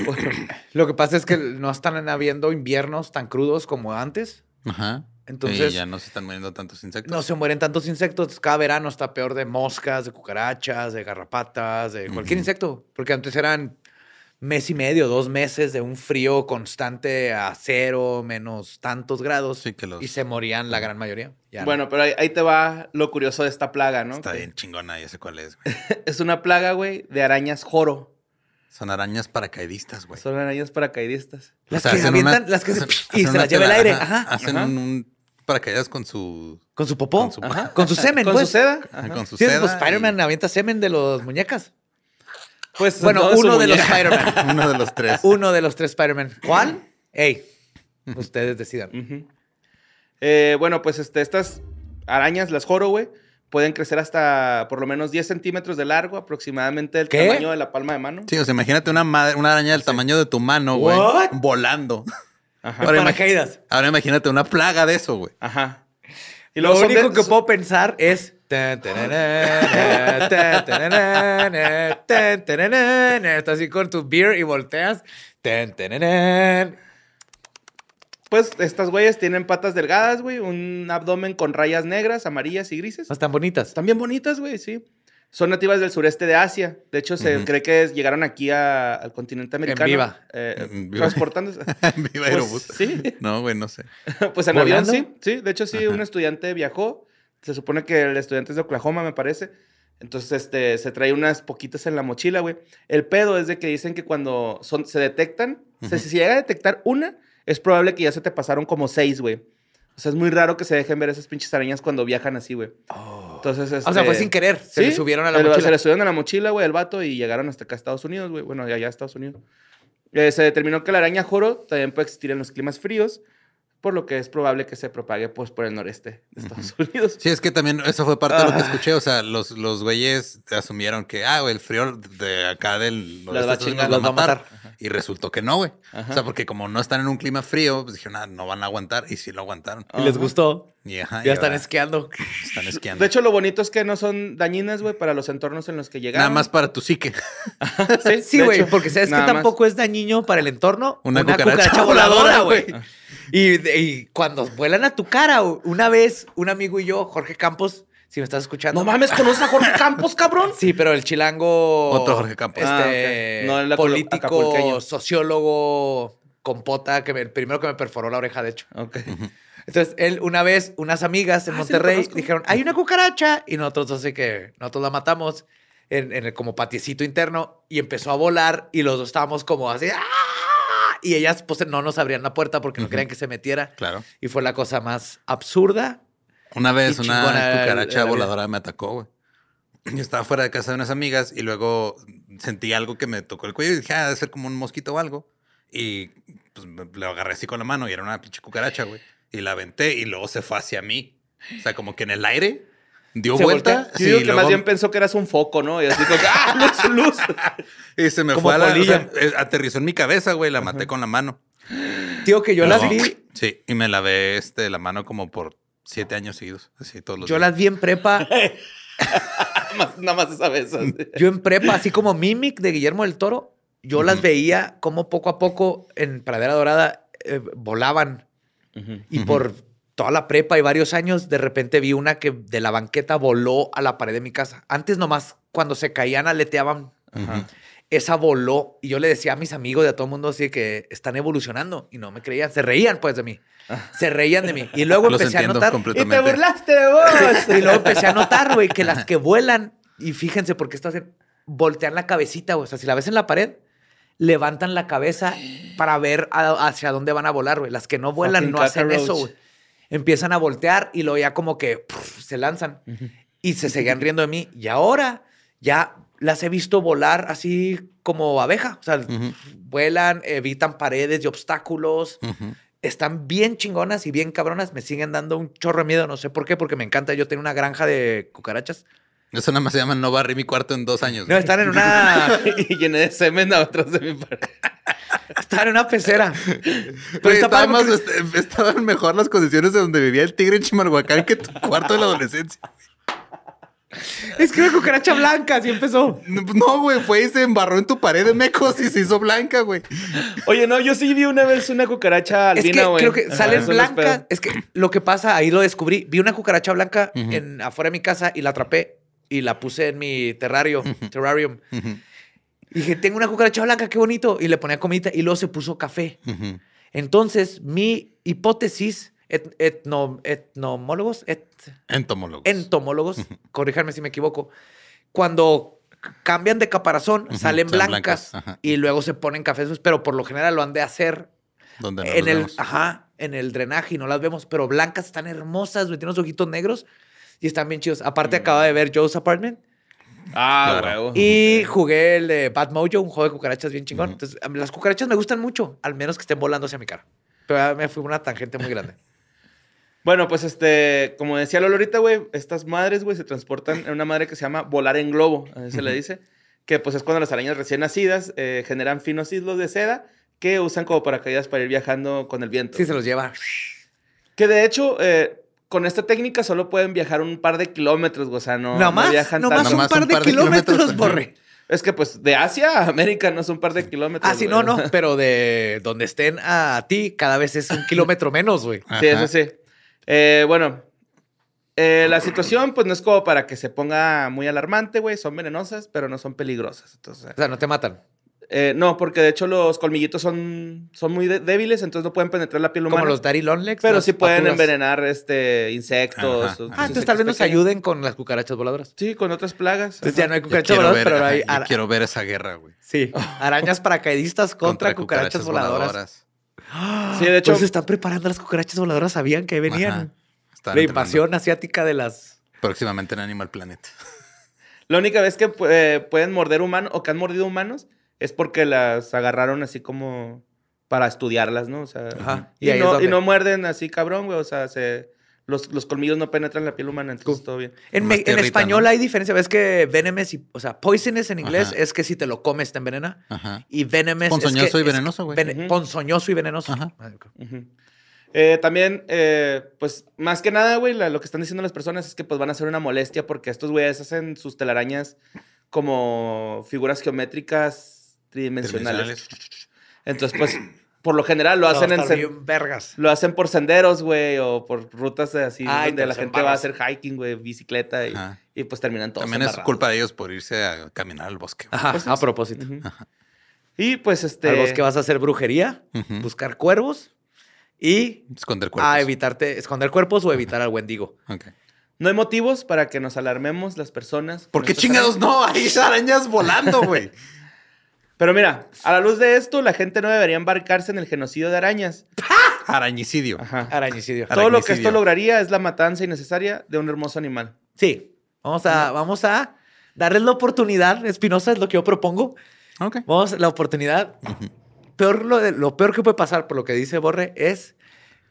S4: Bueno,
S2: Lo que pasa es que no están habiendo inviernos tan crudos como antes.
S3: Ajá.
S2: Entonces-
S3: Y ya no se están muriendo tantos insectos.
S2: No se mueren tantos insectos. Cada verano está peor de moscas, de cucarachas, de garrapatas, de cualquier insecto. Porque antes eran mes y medio, dos meses de un frío constante a cero, menos tantos grados.
S3: Sí, que los-
S2: Y se morían la gran mayoría. Ya no.
S4: bueno, pero ahí, ahí te va lo curioso de esta plaga, ¿no?
S3: Está
S4: Que
S3: bien chingona, ya sé cuál es, güey.
S4: Es una plaga, güey, de arañas joro.
S3: Son arañas paracaidistas, güey.
S4: Son arañas paracaidistas.
S2: Las
S3: O sea,
S2: que
S3: hacen
S2: avientan,
S3: una-
S2: las que se,
S3: hacen-
S2: y
S3: hacen
S2: se las lleva el aire.
S3: ajá,
S2: Ajá.
S3: Hacen
S4: Ajá.
S3: un, un paracaídas con su,
S2: Con su popó.
S3: Con su-
S2: Ajá. Con su semen,
S4: Con
S2: pues.
S4: su seda.
S3: ajá, con su
S2: Sí,
S3: seda.
S2: pues
S3: y-
S2: Spider-Man avienta semen de los muñecas.
S4: Pues
S2: Bueno, uno de los. Spider-Man.
S3: Uno de los tres.
S2: Uno de los tres Spider-Man. ¿Cuál? Ey, ustedes decidan.
S4: Eh, bueno, pues este, estas arañas, las joro, güey, pueden crecer hasta por lo menos 10 centímetros de largo, aproximadamente el
S2: ¿Qué?
S4: tamaño de la palma de mano.
S3: Sí, o sea, imagínate una, madre, una araña del tamaño de tu mano, güey. Volando.
S4: Ajá.
S3: Ahora,
S2: Paracaídas.
S3: ahora imagínate una plaga de eso, güey.
S4: Ajá. Y
S2: Lo único
S4: de-
S2: que puedo pensar es. Estás así con tu beer y volteas.
S4: Pues estas güeyes tienen patas delgadas, güey, un abdomen con rayas negras, amarillas y grises.
S2: No están bonitas.
S4: Están bien bonitas, güey, sí. Son nativas del sureste de Asia. De hecho, se cree que es- llegaron aquí a- al continente americano.
S2: viva.
S4: eh,
S3: En viva.
S4: transportándose.
S3: Viva
S4: Pues,
S3: Aerobús.
S4: sí.
S3: No, güey, no sé.
S4: Pues en avión sí, sí. De hecho, sí, un estudiante viajó. Se supone que el estudiante es de Oklahoma, me parece. Entonces, este, se trae unas poquitas en la mochila, güey. El pedo es de que dicen que cuando son, se detectan, si llega a detectar una, es probable que ya se te pasaron como seis, güey. O sea, es muy raro que se dejen ver esas pinches arañas cuando viajan así, güey. Entonces,
S2: O sea, fue
S4: este,
S2: sin querer. Se le
S4: sí,
S2: subieron a la
S4: el- Se
S2: mochila.
S4: le subieron a la mochila, güey, el vato, y llegaron hasta acá a Estados Unidos, güey. Bueno, allá a Estados Unidos. Eh, se determinó que la araña joro también puede existir en los climas fríos, por lo que es probable que se propague pues, por el noreste de Estados Unidos.
S3: Sí, es que también eso fue parte de lo que escuché. O sea, los, los güeyes asumieron que, ah, güey, el frío de acá del
S4: Las va a
S3: oeste
S4: chingar,
S3: nos
S2: las va a matar.
S3: Y resultó que no, güey. O sea, porque como no están en un clima frío, pues dijeron, ah, no van a aguantar. Y sí lo aguantaron.
S2: Y les gustó.
S3: Y, ajá,
S2: Ya
S3: y
S2: están
S3: ahora
S2: esquiando.
S3: Están esquiando.
S4: De hecho, lo bonito es que no son dañinas, güey, para los entornos en los que llegaron.
S3: Nada más para tu psique.
S4: Sí,
S2: güey, porque sabes que
S4: más.
S2: tampoco es dañino para el entorno.
S3: Una cucaracha voladora,
S2: güey. Y, y cuando vuelan a tu cara, una vez, un amigo y yo, Jorge Campos, si me estás escuchando.
S4: No mames, ¿conoces a Jorge Campos, cabrón?
S2: Sí, pero el chilango.
S3: Otro Jorge Campos.
S2: Este,
S4: Ah. No, el
S2: político,
S4: acapulqueño.
S2: sociólogo, compota, que me- el primero que me perforó la oreja, de hecho.
S4: Ok.
S2: Entonces, él, una vez, unas amigas en
S4: Ah, sí,
S2: Monterrey
S4: conozco.
S2: dijeron, hay una cucaracha. Y nosotros, así que nosotros la matamos en, en el como patiecito interno y empezó a volar y los dos estábamos como así. ¡ah! Y ellas, pues, no nos abrían la puerta porque no querían que se metiera.
S3: Claro.
S2: Y fue la cosa más absurda.
S3: Una vez una cucaracha voladora me atacó, güey. Yo estaba fuera de casa de unas amigas y luego sentí algo que me tocó el cuello y dije, ah, debe ser como un mosquito o algo. Y pues lo agarré así con la mano y era una pinche cucaracha, güey. Y la aventé y luego se fue hacia mí. O sea, como que en el aire dio
S2: Se
S3: vuelta.
S2: voltea.
S4: Yo digo
S3: sí,
S4: que
S3: luego-
S4: más bien pensó que eras un foco, ¿no? Y así como, ¡ah, luz, luz!
S3: y se me
S2: como
S3: fue a la... o sea, eh, aterrizó en mi cabeza, güey. La maté con la mano.
S2: Tío, que yo las
S3: No.
S2: vi,
S3: Sí, y me lavé este, la mano como por siete años seguidos. Así todos los
S2: yo
S3: días.
S2: las vi en prepa.
S4: Nada más- esa vez. así.
S2: Yo en prepa, así como Mimic de Guillermo del Toro, yo las veía como poco a poco en Pradera Dorada eh, volaban. Y por toda la prepa y varios años, de repente vi una que de la banqueta voló a la pared de mi casa. Antes nomás, cuando se caían, aleteaban. Esa voló. Y yo le decía a mis amigos y a todo el mundo así que están evolucionando. Y no me creían. Se reían pues de mí. Se reían de mí. Y luego
S3: Los
S2: empecé a notar...
S4: Y te burlaste de vos.
S2: Y luego empecé a notar, güey, que las que vuelan, y fíjense por qué esto hacen, voltean la cabecita, güey. O sea, si la ves en la pared, levantan la cabeza para ver a- hacia dónde van a volar, güey. Las que no vuelan
S4: Fucking
S2: no hacen eso, güey. Empiezan a voltear y luego ya como que pff, se lanzan. Y se seguían riendo de mí. Y ahora ya las he visto volar así como abeja. O sea, vuelan, evitan paredes y obstáculos. Están bien chingonas y bien cabronas. Me siguen dando un chorro de miedo. No sé por qué, porque me encanta. Yo tengo una granja de cucarachas.
S3: Eso nada más se llama no barrí mi cuarto en dos años.
S2: No,
S3: güey.
S2: están en una,
S4: y llené de semen atrás de mi pared.
S2: están en una pecera. Pero
S3: Güey,
S2: está
S3: estaba
S2: padre
S3: más-
S2: porque-
S3: est- estaban mejor las condiciones de donde vivía el tigre en Chimalhuacán que tu cuarto de la adolescencia.
S2: Es que una cucaracha blanca, así empezó.
S3: No, güey, fue y se embarró en tu pared de mecos y se hizo blanca, güey.
S4: Oye, no, yo sí vi una vez una cucaracha
S2: Es que
S4: albina, güey.
S2: creo que
S4: Ajá,
S2: salen
S4: eso no es
S2: blancas. Es que lo que pasa, ahí lo descubrí. Vi una cucaracha blanca en, afuera de mi casa y la atrapé y la puse en mi terrario, terrarium. Y dije, tengo una cucaracha blanca, qué bonito. Y le ponía comida y luego se puso café. Entonces, mi hipótesis, et- etno- etnomólogos, et-
S3: Entomólogos.
S2: entomólogos, corríjanme si me equivoco, cuando cambian de caparazón, salen
S3: salen
S2: blancas, y luego se ponen cafés, pero por lo general lo han de hacer
S3: Donde no
S2: en
S3: los
S2: el,
S3: vemos.
S2: ajá, en el drenaje y no las vemos, pero blancas están hermosas, güey, tienen unos ojitos negros y están bien chidos. Aparte acaba de ver Joe's Apartment
S4: Ah,
S3: Claro.
S2: y jugué el de Bad Mojo, un juego de cucarachas bien chingón. Entonces, las cucarachas me gustan mucho, al menos que estén volando hacia mi cara. Pero me fui una tangente muy grande.
S4: Bueno, pues este, como decía Lolo ahorita, güey, estas madres, güey, se transportan en una madre que se llama volar en globo, así se le dice, que pues es cuando las arañas recién nacidas eh, generan finos hilos de seda que usan como paracaídas para ir viajando con el viento.
S2: Sí, se los lleva.
S4: Que de hecho, eh, con esta técnica solo pueden viajar un par de kilómetros, güey, o sea, no,
S2: No
S4: no
S2: más,
S4: viajan
S2: no más
S4: tanto.
S2: un
S3: Nomás
S2: par de kilómetros, borre.
S4: Es que pues de Asia a América no es un par de kilómetros.
S2: Ah, sí,
S4: güey.
S2: no, no, pero de donde estén a ti, cada vez es un kilómetro menos, güey.
S4: Sí, eso sí. Eh, bueno, eh, la situación pues no es como para que se ponga muy alarmante, güey. Son venenosas, pero no son peligrosas. Entonces,
S2: O sea, no te matan.
S4: eh, no, porque de hecho los colmillitos son, son muy débiles, entonces no pueden penetrar la piel humana.
S2: Como los Legs.
S4: pero sí pueden envenenar este, insectos.
S3: Ajá.
S2: Ah,
S4: insectos
S2: entonces tal vez nos
S4: pequeños.
S2: ayuden con las cucarachas voladoras.
S4: Sí, con otras plagas.
S2: Entonces
S4: Ajá.
S2: ya no hay cucarachas
S3: quiero,
S2: voladoras,
S3: ver,
S2: pero hay
S3: ajá, yo
S2: ara-
S3: quiero ver esa guerra, güey.
S2: sí, arañas paracaidistas contra, cucarachas, voladoras.
S4: Sí, de hecho,
S2: Pues se están preparando las cucarachas voladoras, sabían que venían. La invasión asiática de las.
S3: Próximamente en Animal Planet.
S4: la única vez que eh, pueden morder humanos o que han mordido humanos es porque las agarraron así como para estudiarlas, ¿no? O sea,
S2: Ajá.
S4: Y, no, y no muerden así cabrón, güey. O sea, se Los, los colmillos no penetran la piel humana, entonces todo bien.
S2: En, me- en español
S3: ¿no?
S2: hay diferencia. Ves que venomous y, o sea, poisonous en inglés
S3: Ajá.
S2: es que si te lo comes te envenena.
S3: Ajá.
S2: Y venomous es
S3: Ponzoñoso
S2: que-
S3: y
S2: es
S3: venenoso, güey.
S2: vene-
S4: Ujú.
S2: Ponzoñoso y venenoso.
S3: Ajá.
S4: Eh, también, eh, pues, más que nada, güey, lo que están diciendo las personas es que pues van a ser una molestia porque estos güeyes hacen sus telarañas como figuras geométricas tridimensionales. Entonces, pues, por lo general lo
S2: No,
S4: hacen en
S2: bien vergas.
S4: lo hacen por senderos, güey, o por rutas así
S2: Ay,
S4: donde la gente va a hacer hiking, güey, bicicleta y, pues terminan todos
S3: También es culpa de ellos por irse a caminar al bosque.
S2: Ajá,
S4: Pues
S2: a
S4: sí.
S2: propósito.
S4: Y pues este
S2: Al bosque vas a hacer brujería, buscar cuervos y
S3: Esconder cuerpos.
S2: a evitarte, esconder cuerpos o evitar al Wendigo.
S3: Ok.
S4: no hay motivos para que nos alarmemos las personas.
S3: ¿Por qué chingados
S4: arañas.
S3: no? Hay arañas volando, güey.
S4: Pero mira, a la luz de esto, la gente no debería embarcarse en el genocidio de arañas.
S3: Arañicidio.
S4: Ajá.
S2: Arañicidio.
S4: Todo lo que esto lograría es la matanza innecesaria de un hermoso animal.
S2: Sí. Vamos a, vamos a darles la oportunidad. Espinosa es lo que yo propongo.
S3: Ok.
S2: Vamos, la oportunidad. peor, lo, de- lo peor que puede pasar, por lo que dice Borre, es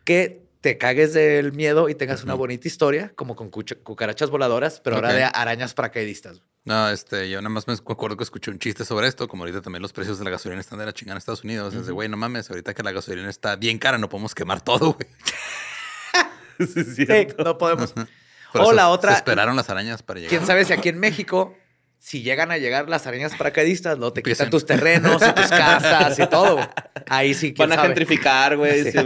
S2: que te cagues del miedo y tengas una bonita historia, como con cucarachas voladoras, pero ahora de arañas paracaidistas.
S3: No, este, yo nada más me acuerdo que escuché un chiste sobre esto, como ahorita también los precios de la gasolina están de la chingada en Estados Unidos. Es de, güey, no mames, ahorita que la gasolina está bien cara, no podemos quemar todo, güey.
S2: Sí, no podemos.
S3: Por
S2: o
S3: eso
S2: la
S3: se
S2: otra,
S3: esperaron las arañas para llegar.
S2: quién sabe si aquí en México, si llegan a llegar las arañas paracaidistas, no te quitan tus terrenos y tus casas y todo. güey. Ahí sí, quién
S4: Van a
S2: sabe.
S4: gentrificar, güey.
S2: Sí.
S4: sí.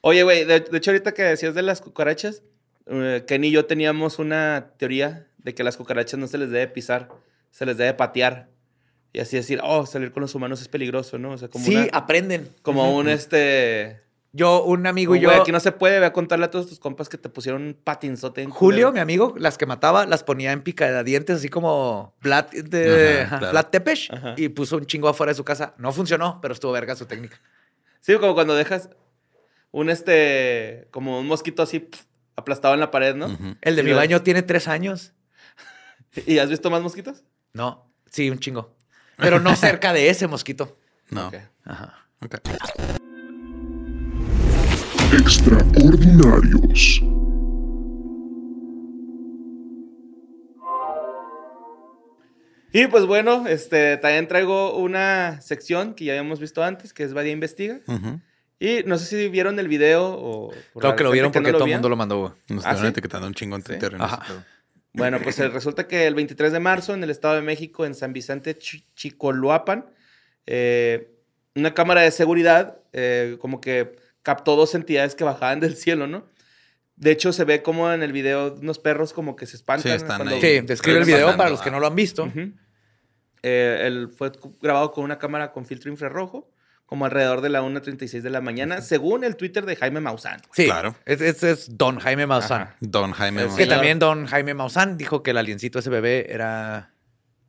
S4: Oye, güey, de, de hecho, ahorita que decías de las cucarachas, eh, Ken y yo teníamos una teoría de que las cucarachas no se les debe pisar, se les debe patear. Y así decir, oh, salir con los humanos es peligroso, ¿no? O sea, como,
S2: Sí,
S4: una-
S2: aprenden.
S4: como un este.
S2: Yo, un amigo y yo.
S4: aquí no se puede, ve a contarle a todos tus compas que te pusieron un patinzote en
S2: Julio,
S4: culero.
S2: mi amigo, las que mataba, las ponía en picadientes, así como Vlad, de,
S3: Ajá, claro.
S2: Vlad Tepes,
S4: Ajá.
S2: y puso un chingo afuera de su casa. No funcionó, pero estuvo verga su técnica.
S4: Sí, como cuando dejas un este. como un mosquito así pf, aplastado en la pared, ¿no?
S2: El de
S4: Y
S2: mi
S4: lo-
S2: baño tiene tres años.
S4: ¿Y has visto más mosquitos?
S2: No, sí, un chingo. Pero no cerca de ese mosquito.
S3: No.
S2: Ajá.
S3: Ok.
S5: Extraordinarios.
S4: Y pues bueno, este, también traigo una sección que ya habíamos visto antes, que es Badía Investiga. Y no sé si vieron el video o... la
S2: que lo vieron porque
S4: no
S2: todo el mundo lo mandó.
S3: Nos
S4: ¿Ah,
S3: estuvieron
S4: sí?
S3: etiquetando un chingo en Twitter. y no
S2: Ajá.
S4: Bueno, pues eh, resulta que el 23 de marzo en el Estado de México, en San Vicente Chi- Chicoloapan, eh, una cámara de seguridad eh, como que captó dos entidades que bajaban del cielo, ¿no? De hecho, se ve como en el video unos perros como que se espantan.
S3: Sí, están
S4: cuando-
S3: ahí.
S2: Sí, describe el video para los que no lo han visto.
S4: Eh, él fue grabado con una cámara con filtro infrarrojo, como alrededor de la 1.36 de la mañana, según el Twitter de Jaime Maussan.
S2: Sí,
S3: Claro.
S2: Es, es- es Don Jaime Maussan.
S4: Ajá.
S3: Don Jaime
S4: Es
S2: Que
S3: Maussan.
S4: Señor.
S2: también Don Jaime Maussan dijo que el aliencito ese bebé era,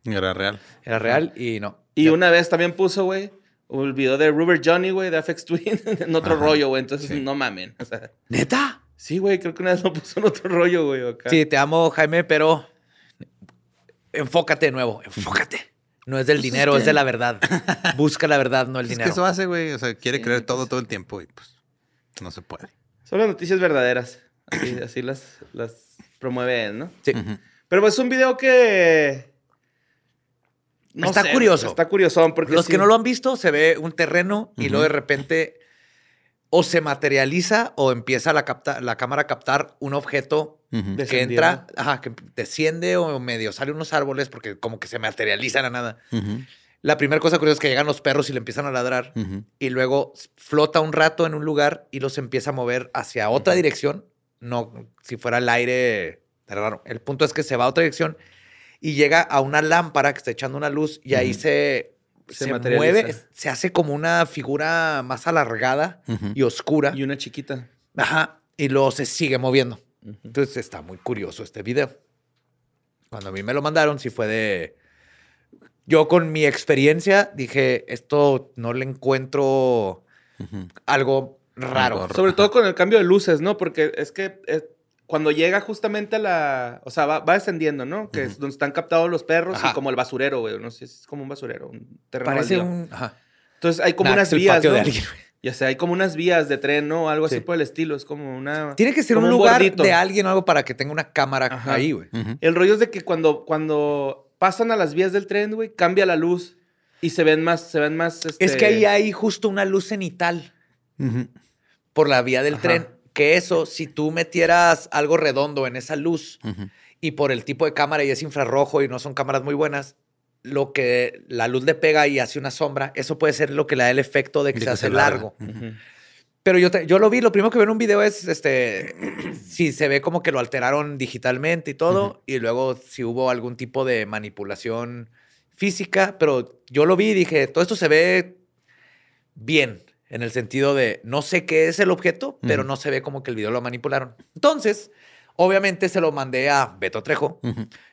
S3: Era real.
S2: era real y no.
S4: Y
S2: Ya.
S4: una vez también puso, güey, el video de Rubber Johnny, güey, de Afex Twin, en otro
S3: Ajá.
S4: rollo, güey. Entonces,
S3: Sí.
S4: no mamen. O sea,
S2: ¿Neta?
S4: sí, güey, creo que una vez lo puso en otro rollo, güey, acá.
S2: Sí, te amo, Jaime, pero enfócate de nuevo, enfócate. No es del dinero, es, de la verdad. Busca la verdad, no el
S3: Es que
S2: dinero.
S3: eso hace, güey. O sea, quiere
S4: Sí,
S3: creer todo
S4: pues.
S3: todo el tiempo y pues no se puede.
S4: Son las noticias verdaderas. Así, así las, las promueve él, ¿no?
S2: Sí.
S4: Pero pues es un video que... no
S2: Está
S4: sé,
S2: curioso.
S4: Está curiosón porque
S2: Los
S4: sí-
S2: que no lo han visto, se ve un terreno y luego de repente o se materializa o empieza la, capta- la cámara a captar un objeto que entra, ajá, que desciende o medio sale unos árboles porque como que se materializa la nada. La primera cosa curiosa es que llegan los perros y le empiezan a ladrar y luego flota un rato en un lugar y los empieza a mover hacia otra dirección. No, si fuera el aire, raro. El punto es que se va a otra dirección y llega a una lámpara que está echando una luz y ahí se,
S4: Se
S2: se, mueve, se hace como una figura más alargada
S3: Ujú.
S2: y oscura.
S4: Y una chiquita.
S2: Ajá. Y luego se sigue moviendo. Entonces está muy curioso este video. Cuando a mí me lo mandaron, sí fue de. Yo con mi experiencia dije, esto no le encuentro
S3: Ujú.
S2: algo raro.
S4: Sobre todo con el cambio de luces, ¿no? Porque es que eh, cuando llega justamente a la... O sea, va, va descendiendo, ¿no? Que es donde están captados los perros
S2: Ajá.
S4: y como el basurero, güey. No sé, es como un basurero, un terreno
S2: Parece
S4: baldío.
S2: un. Ajá.
S4: Entonces hay como
S2: Nah,
S4: unas vías, ¿no?
S2: de alguien, güey.
S4: Ya sea, hay como unas vías de tren, ¿no? Algo así
S2: Sí.
S4: por el estilo. Es como una.
S2: Tiene que ser un lugar
S4: bordito.
S2: de alguien o algo para que tenga una cámara
S4: Ajá.
S2: ahí, güey.
S4: El rollo es de que cuando, cuando pasan a las vías del tren, güey, cambia la luz y se ven más, se ven más.
S2: Es
S4: este,
S2: que ahí hay justo una luz cenital por la vía del
S4: Ajá.
S2: tren. Que eso, si tú metieras algo redondo en esa luz y por el tipo de cámara y es infrarrojo y no son cámaras muy buenas, lo que la luz le pega y hace una sombra, eso puede ser lo que le da el efecto de que
S3: De
S2: se
S3: que
S2: hace
S3: se
S2: largo. Pero yo, te- yo lo vi, lo primero que veo en un video es este si se ve como que lo alteraron digitalmente y todo, y luego si hubo algún tipo de manipulación física, pero yo lo vi y dije, todo esto se ve bien, en el sentido de no sé qué es el objeto, pero no se ve como que el video lo manipularon. Entonces, obviamente se lo mandé a Beto Trejo,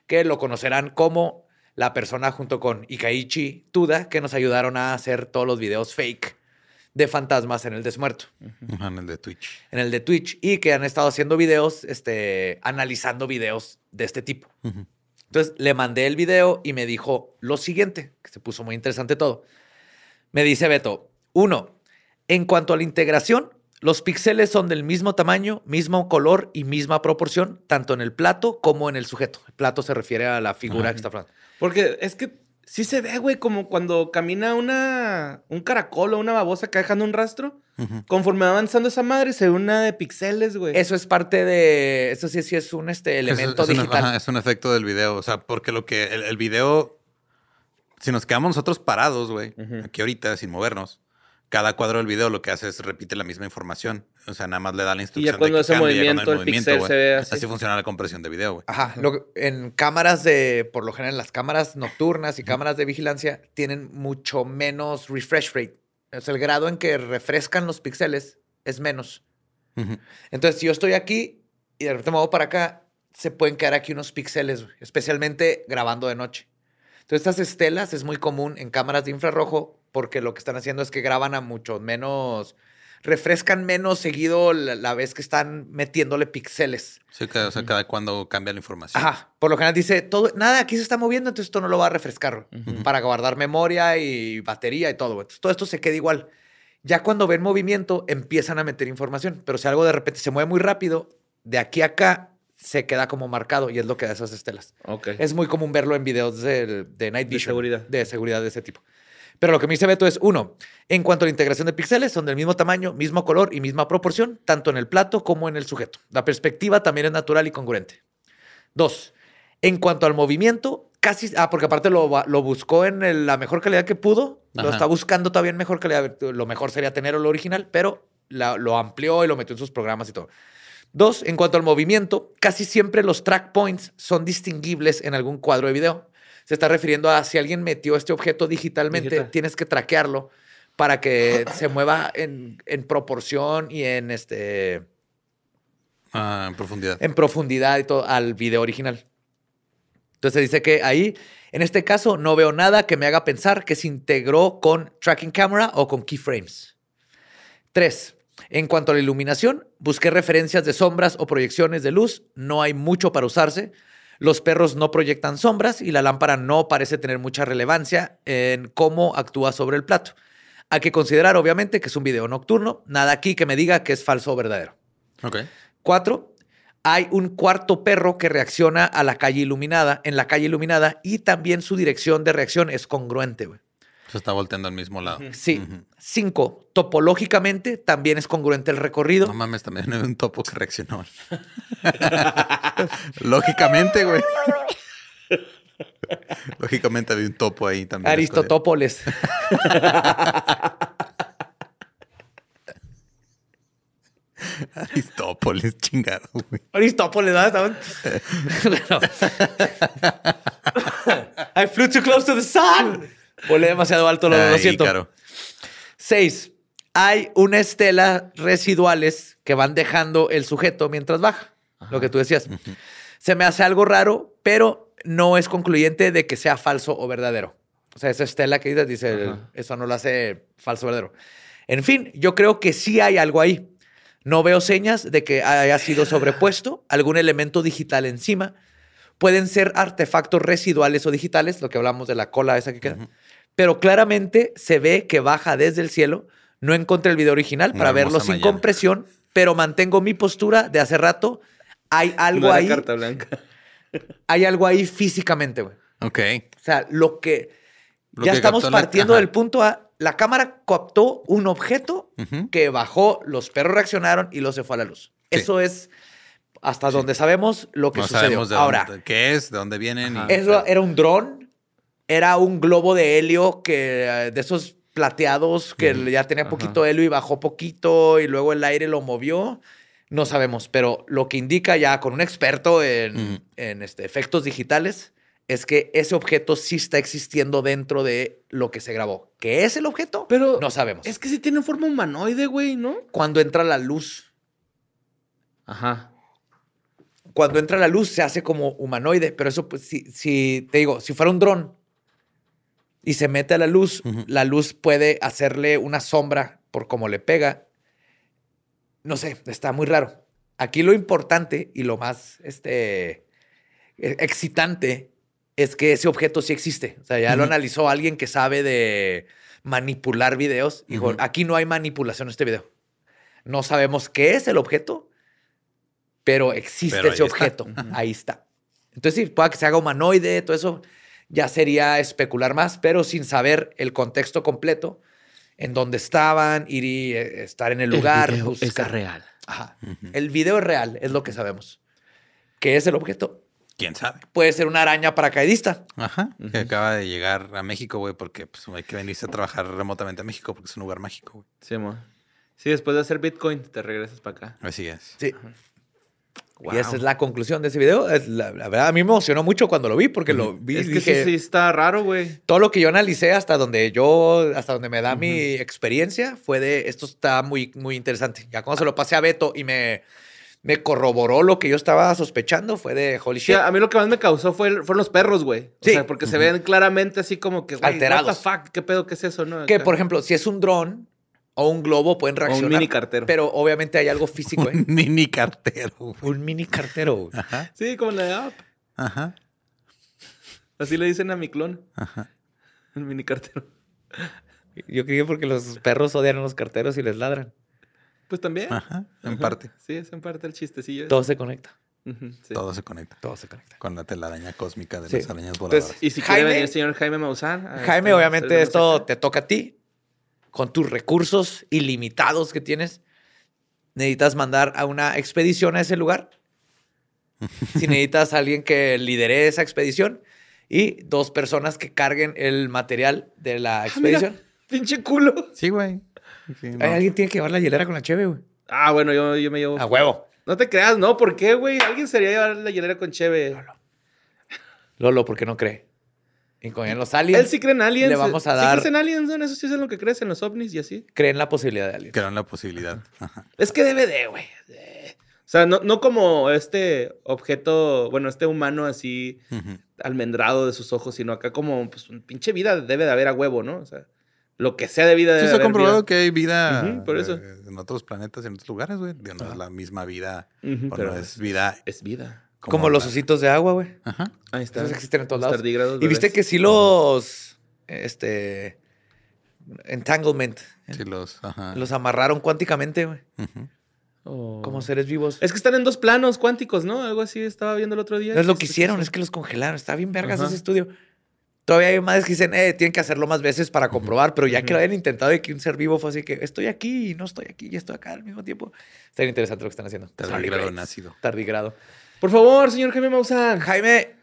S2: que lo conocerán como la persona junto con Ikaichi Tuda, que nos ayudaron a hacer todos los videos fake de fantasmas en el desmuerto
S3: en el de Twitch.
S2: en el de Twitch y que han estado haciendo videos, este, analizando videos de este tipo. Entonces le mandé el video y me dijo lo siguiente, que se puso muy interesante todo. Me dice Beto, uno, en cuanto a la integración, los píxeles son del mismo tamaño, mismo color y misma proporción, tanto en el plato como en el sujeto. El plato se refiere a la figura
S3: Ajá.
S2: que está hablando.
S4: Porque es que sí se ve, güey, como cuando camina una, un caracol o una babosa que dejando un rastro. Conforme va avanzando esa madre, se ve una de pixeles, güey.
S2: Eso es parte de, eso sí, sí es un este, elemento
S3: es, es un-
S2: digital.
S3: ajá, es un efecto del video. O sea, porque lo que el, el video, si nos quedamos nosotros parados, güey, aquí ahorita sin movernos, cada cuadro del video lo que hace es repite la misma información. O sea, nada más le da la instrucción.
S4: cuando
S3: de que
S4: hace
S3: cambie, ya
S4: movimiento,
S3: cuando hay
S4: el pixel
S3: güey.
S4: se ve así.
S3: funciona la compresión de video, güey.
S2: Ajá. lo- en cámaras de, por lo general, las cámaras nocturnas y cámaras de vigilancia tienen mucho menos refresh rate. O sea, el grado en que refrescan los píxeles es menos. Entonces, si yo estoy aquí y de repente me voy para acá, se pueden quedar aquí unos píxeles, especialmente grabando de noche. Entonces, estas estelas es muy común en cámaras de infrarrojo porque lo que están haciendo es que graban a mucho menos, refrescan menos seguido la, la vez que están metiéndole píxeles.
S3: Sí, cada, o sea, cada cuando cambia la información.
S2: Ajá. Por lo general dice, todo, nada, aquí se está moviendo, entonces esto no lo va a refrescar para guardar memoria y batería y todo. Entonces, todo esto se queda igual. Ya cuando ven movimiento, empiezan a meter información. Pero si algo de repente se mueve muy rápido, de aquí a acá se queda como marcado y es lo que da esas estelas.
S4: Ok.
S2: Es muy común verlo en videos de, de Night
S4: De
S2: Vision.
S4: seguridad.
S2: De seguridad de ese tipo. Pero lo que me dice Beto es, uno, en cuanto a la integración de píxeles, son del mismo tamaño, mismo color y misma proporción, tanto en el plato como en el sujeto. La perspectiva también es natural y congruente. Dos, en cuanto al movimiento, casi... Ah, porque aparte lo, buscó en el- la mejor calidad que pudo. Lo está buscando todavía en mejor calidad. Lo mejor sería tener lo original, pero la- lo amplió y lo metió en sus programas y todo. Dos, en cuanto al movimiento, casi siempre los track points son distinguibles en algún cuadro de video. Se está refiriendo a si alguien metió este objeto digitalmente,
S4: Digital.
S2: tienes que traquearlo para que se mueva en, en proporción y en este
S3: Ah, en profundidad.
S2: en profundidad y todo al video original. Entonces dice que ahí, en este caso, no veo nada que me haga pensar que se integró con tracking camera o con keyframes. Tres, en cuanto a la iluminación, busqué referencias de sombras o proyecciones de luz. No hay mucho para usarse. Los perros no proyectan sombras y la lámpara no parece tener mucha relevancia en cómo actúa sobre el plato. Hay que considerar, obviamente, que es un video nocturno. Nada aquí que me diga que es falso o verdadero.
S3: Ok.
S2: Cuatro, hay un cuarto perro que reacciona a la calle iluminada, en la calle iluminada, y también su dirección de reacción es congruente, güey.
S3: Se está volteando al mismo lado.
S2: Sí. Cinco, topológicamente también es congruente el recorrido.
S3: No mames, también hay un topo que reaccionó. Lógicamente, güey. Lógicamente había un topo ahí también.
S2: Aristotópolis.
S3: Aristópolis, chingado, güey.
S2: Aristópolis, ¿verdad? Estaban- I flew too close to the sun. Volé demasiado alto, lo, lo
S3: Ay,
S2: siento.
S3: Ícaro.
S2: Seis, hay una estela residuales que van dejando el sujeto mientras baja. Lo que tú decías. Se me hace algo raro, pero no es concluyente de que sea falso o verdadero. O sea, esa estela que dices, dice, eso no lo hace falso o verdadero. En fin, yo creo que sí hay algo ahí. No veo señas de que haya sido sobrepuesto algún elemento digital encima. Pueden ser artefactos residuales o digitales, lo que hablamos de la cola esa que queda. Pero claramente se ve que baja desde el cielo. No encontré el video original para verlo sin
S3: mañana.
S2: compresión, pero mantengo mi postura de hace rato. Hay algo
S4: No
S2: ahí,
S4: carta blanca.
S2: hay algo ahí físicamente, güey.
S3: Ok.
S2: O sea, lo que
S3: Lo
S2: ya
S3: que
S2: estamos
S3: la-
S2: partiendo del punto A. La cámara captó un objeto que bajó, los perros reaccionaron y luego se fue a la luz.
S3: Sí.
S2: Eso es hasta donde sabemos lo que
S3: No
S2: sucedió.
S3: sabemos de
S2: Ahora,
S3: dónde, qué es, de dónde vienen. y-
S2: eso era un dron, era un globo de helio que eh, de esos plateados que ya tenía poquito helio y bajó poquito y luego el aire lo movió. No sabemos, pero lo que indica ya con un experto en, en, este, efectos digitales es que ese objeto sí está existiendo dentro de lo que se grabó. ¿Qué es el objeto?
S4: Pero
S2: no sabemos.
S4: Es que sí tiene forma humanoide, güey, ¿no?
S2: Cuando entra la luz,
S4: Ajá.
S2: cuando entra la luz se hace como humanoide, pero eso, pues, si, si te digo, si fuera un dron y se mete a la luz, la luz puede hacerle una sombra por cómo le pega. No sé, está muy raro. Aquí lo importante y lo más este, e- excitante es que ese objeto sí existe. O sea, ya lo analizó alguien que sabe de manipular videos. Dijo, aquí no hay manipulación en este video. No sabemos qué es el objeto, pero existe
S3: Pero
S2: ese
S3: está.
S2: objeto. Ahí está. Entonces, sí, pueda que se haga humanoide, todo eso ya sería especular más, pero sin saber el contexto completo, en dónde estaban, ir y eh, estar en el lugar. buscar.
S4: real.
S2: Ajá. El video es real, es lo que sabemos. ¿Qué es el objeto?
S3: ¿Quién sabe?
S2: Puede ser una araña paracaidista.
S3: Ajá. Que acaba de llegar a México, güey, porque pues, hay que venirse a trabajar remotamente a México porque es un lugar mágico, güey.
S4: Sí, mo. Sí, después de hacer Bitcoin, te regresas para acá.
S3: Así es.
S2: Sí.
S4: Wow.
S2: Y esa es la conclusión de ese video. Es La, la verdad, a mí me emocionó mucho cuando lo vi, porque lo vi
S4: Es que
S2: dije,
S4: sí, sí está raro, güey.
S2: todo lo que yo analicé hasta donde yo, hasta donde me da mi experiencia, fue de esto está muy, muy interesante. Ya cuando se lo pasé a Beto y me, me corroboró lo que yo estaba sospechando, fue de holy shit.
S4: a mí lo que más me causó fue fueron los perros, güey. O
S2: Sí.
S4: sea, porque se ven claramente así como que, güey,
S2: Alterados.
S4: What the fuck? ¿Qué pedo? ¿Qué es eso, no?
S2: Que, por ejemplo, si es un dron o un globo, pueden
S4: O un
S2: reaccionar.
S4: mini cartero.
S2: Pero obviamente hay algo físico, ¿eh?
S3: Mini cartero. güey.
S2: un mini cartero.
S3: Ajá.
S4: Sí, como la de Up.
S3: Ajá.
S4: Así le dicen a mi clon. El mini cartero.
S2: Yo creo que porque los perros odian a los carteros y les ladran.
S4: Pues también.
S3: Ajá. En
S4: Ajá.
S3: parte.
S4: Sí, es en parte el chistecillo.
S2: Todo se conecta.
S4: Sí.
S3: Todo se conecta.
S2: Todo se conecta.
S3: Con la telaraña cósmica de
S2: Sí.
S3: las arañas voladoras.
S4: Entonces, y si
S2: Jaime-
S4: quiere venir el señor Jaime Maussan.
S2: Jaime,
S4: este-
S2: obviamente esto te toca a ti. Con tus recursos ilimitados que tienes, necesitas mandar a una expedición a ese lugar. si necesitas a alguien que lidere esa expedición y dos personas que carguen el material de la
S4: Ah, mira,
S2: expedición.
S4: pinche culo.
S3: Sí, güey. Sí, no.
S2: Ay, Alguien tiene que llevar la hielera con la cheve, güey.
S4: Ah, bueno, yo, yo me llevo.
S2: A huevo.
S4: No te creas, no, ¿por qué, güey? Alguien sería llevar la hielera con Cheve.
S2: Lolo, ¿por qué no cree? Y con los aliens
S4: Él sí cree en aliens.
S2: le vamos a
S4: ¿Sí
S2: dar-
S4: crees en aliens, no? Eso sí es en lo que crees, en los ovnis y así.
S2: creen la posibilidad de aliens.
S3: Crearon la posibilidad. Ajá.
S4: Es que debe de, güey. de- O sea, no, no como este objeto, bueno, este humano así almendrado de sus ojos, sino acá como, pues, un pinche vida debe de haber a huevo, ¿no? O sea, lo que sea de vida
S3: Sí,
S4: debe
S3: se ha comprobado
S4: vida.
S3: que hay vida
S4: por eso.
S3: eh, en otros planetas y en otros lugares, güey. No es la misma vida.
S4: Pero
S3: no es vida.
S4: Es vida.
S2: Como, los ositos de agua, güey.
S3: Ajá.
S4: Ahí está.
S2: Esos existen en todos
S4: Los
S2: lados. Y viste que sí los. Este. Entanglement.
S3: Sí, los. Ajá.
S2: Los amarraron cuánticamente, güey.
S4: Oh.
S2: Como seres vivos.
S4: Es que están en dos planos cuánticos, ¿no? Algo así estaba viendo el otro día.
S2: No es lo que hicieron, es que los congelaron. Está bien vergas
S4: Ajá.
S2: ese estudio. Todavía hay madres que dicen, eh, tienen que hacerlo más veces para comprobar, pero ya que lo hayan intentado y que un ser vivo fue así que estoy aquí y no estoy aquí y estoy acá al mismo tiempo. Está bien interesante lo que están haciendo.
S3: Tardigrado en ácido.
S2: Tardigrado.
S4: Por favor, señor Jaime Maussan.
S2: Jaime,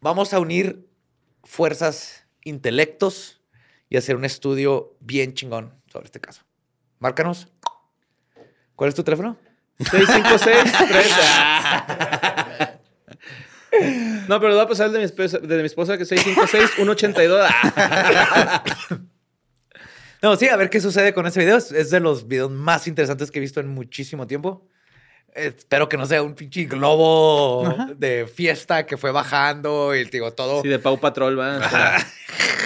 S2: vamos a unir fuerzas, intelectos y hacer un estudio bien chingón sobre este caso. Márcanos. ¿Cuál es tu teléfono?
S4: 656 30. No, pero lo voy a pasar el de mi esposa, de mi esposa que es 656 182.
S2: No, sí, a ver qué sucede con ese video. Es de los videos más interesantes que he visto en muchísimo tiempo. Espero que no sea un pinche globo de fiesta que fue bajando y digo todo.
S4: Sí, de Pau Patrol, va.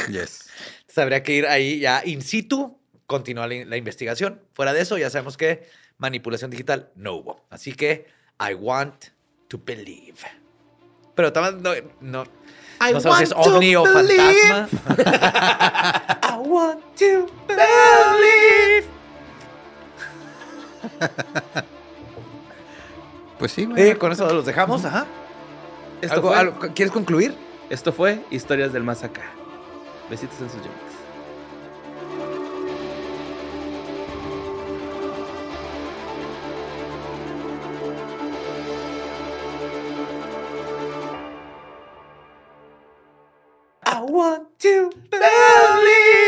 S3: Yes.
S2: Entonces, habría que ir ahí ya in situ, continuar la, la investigación. Fuera de eso, ya sabemos que manipulación digital no hubo. Así que I want to believe. Pero también no, no,
S4: I
S2: no sabemos si es
S4: want to
S2: ovni o
S4: believe.
S2: fantasma. I want to believe.
S3: Pues sí, güey.
S2: Con eso los dejamos, ajá. ¿Quieres concluir?
S4: Esto fue Historias del Más Acá. Besitos en sus yungas. I want to believe.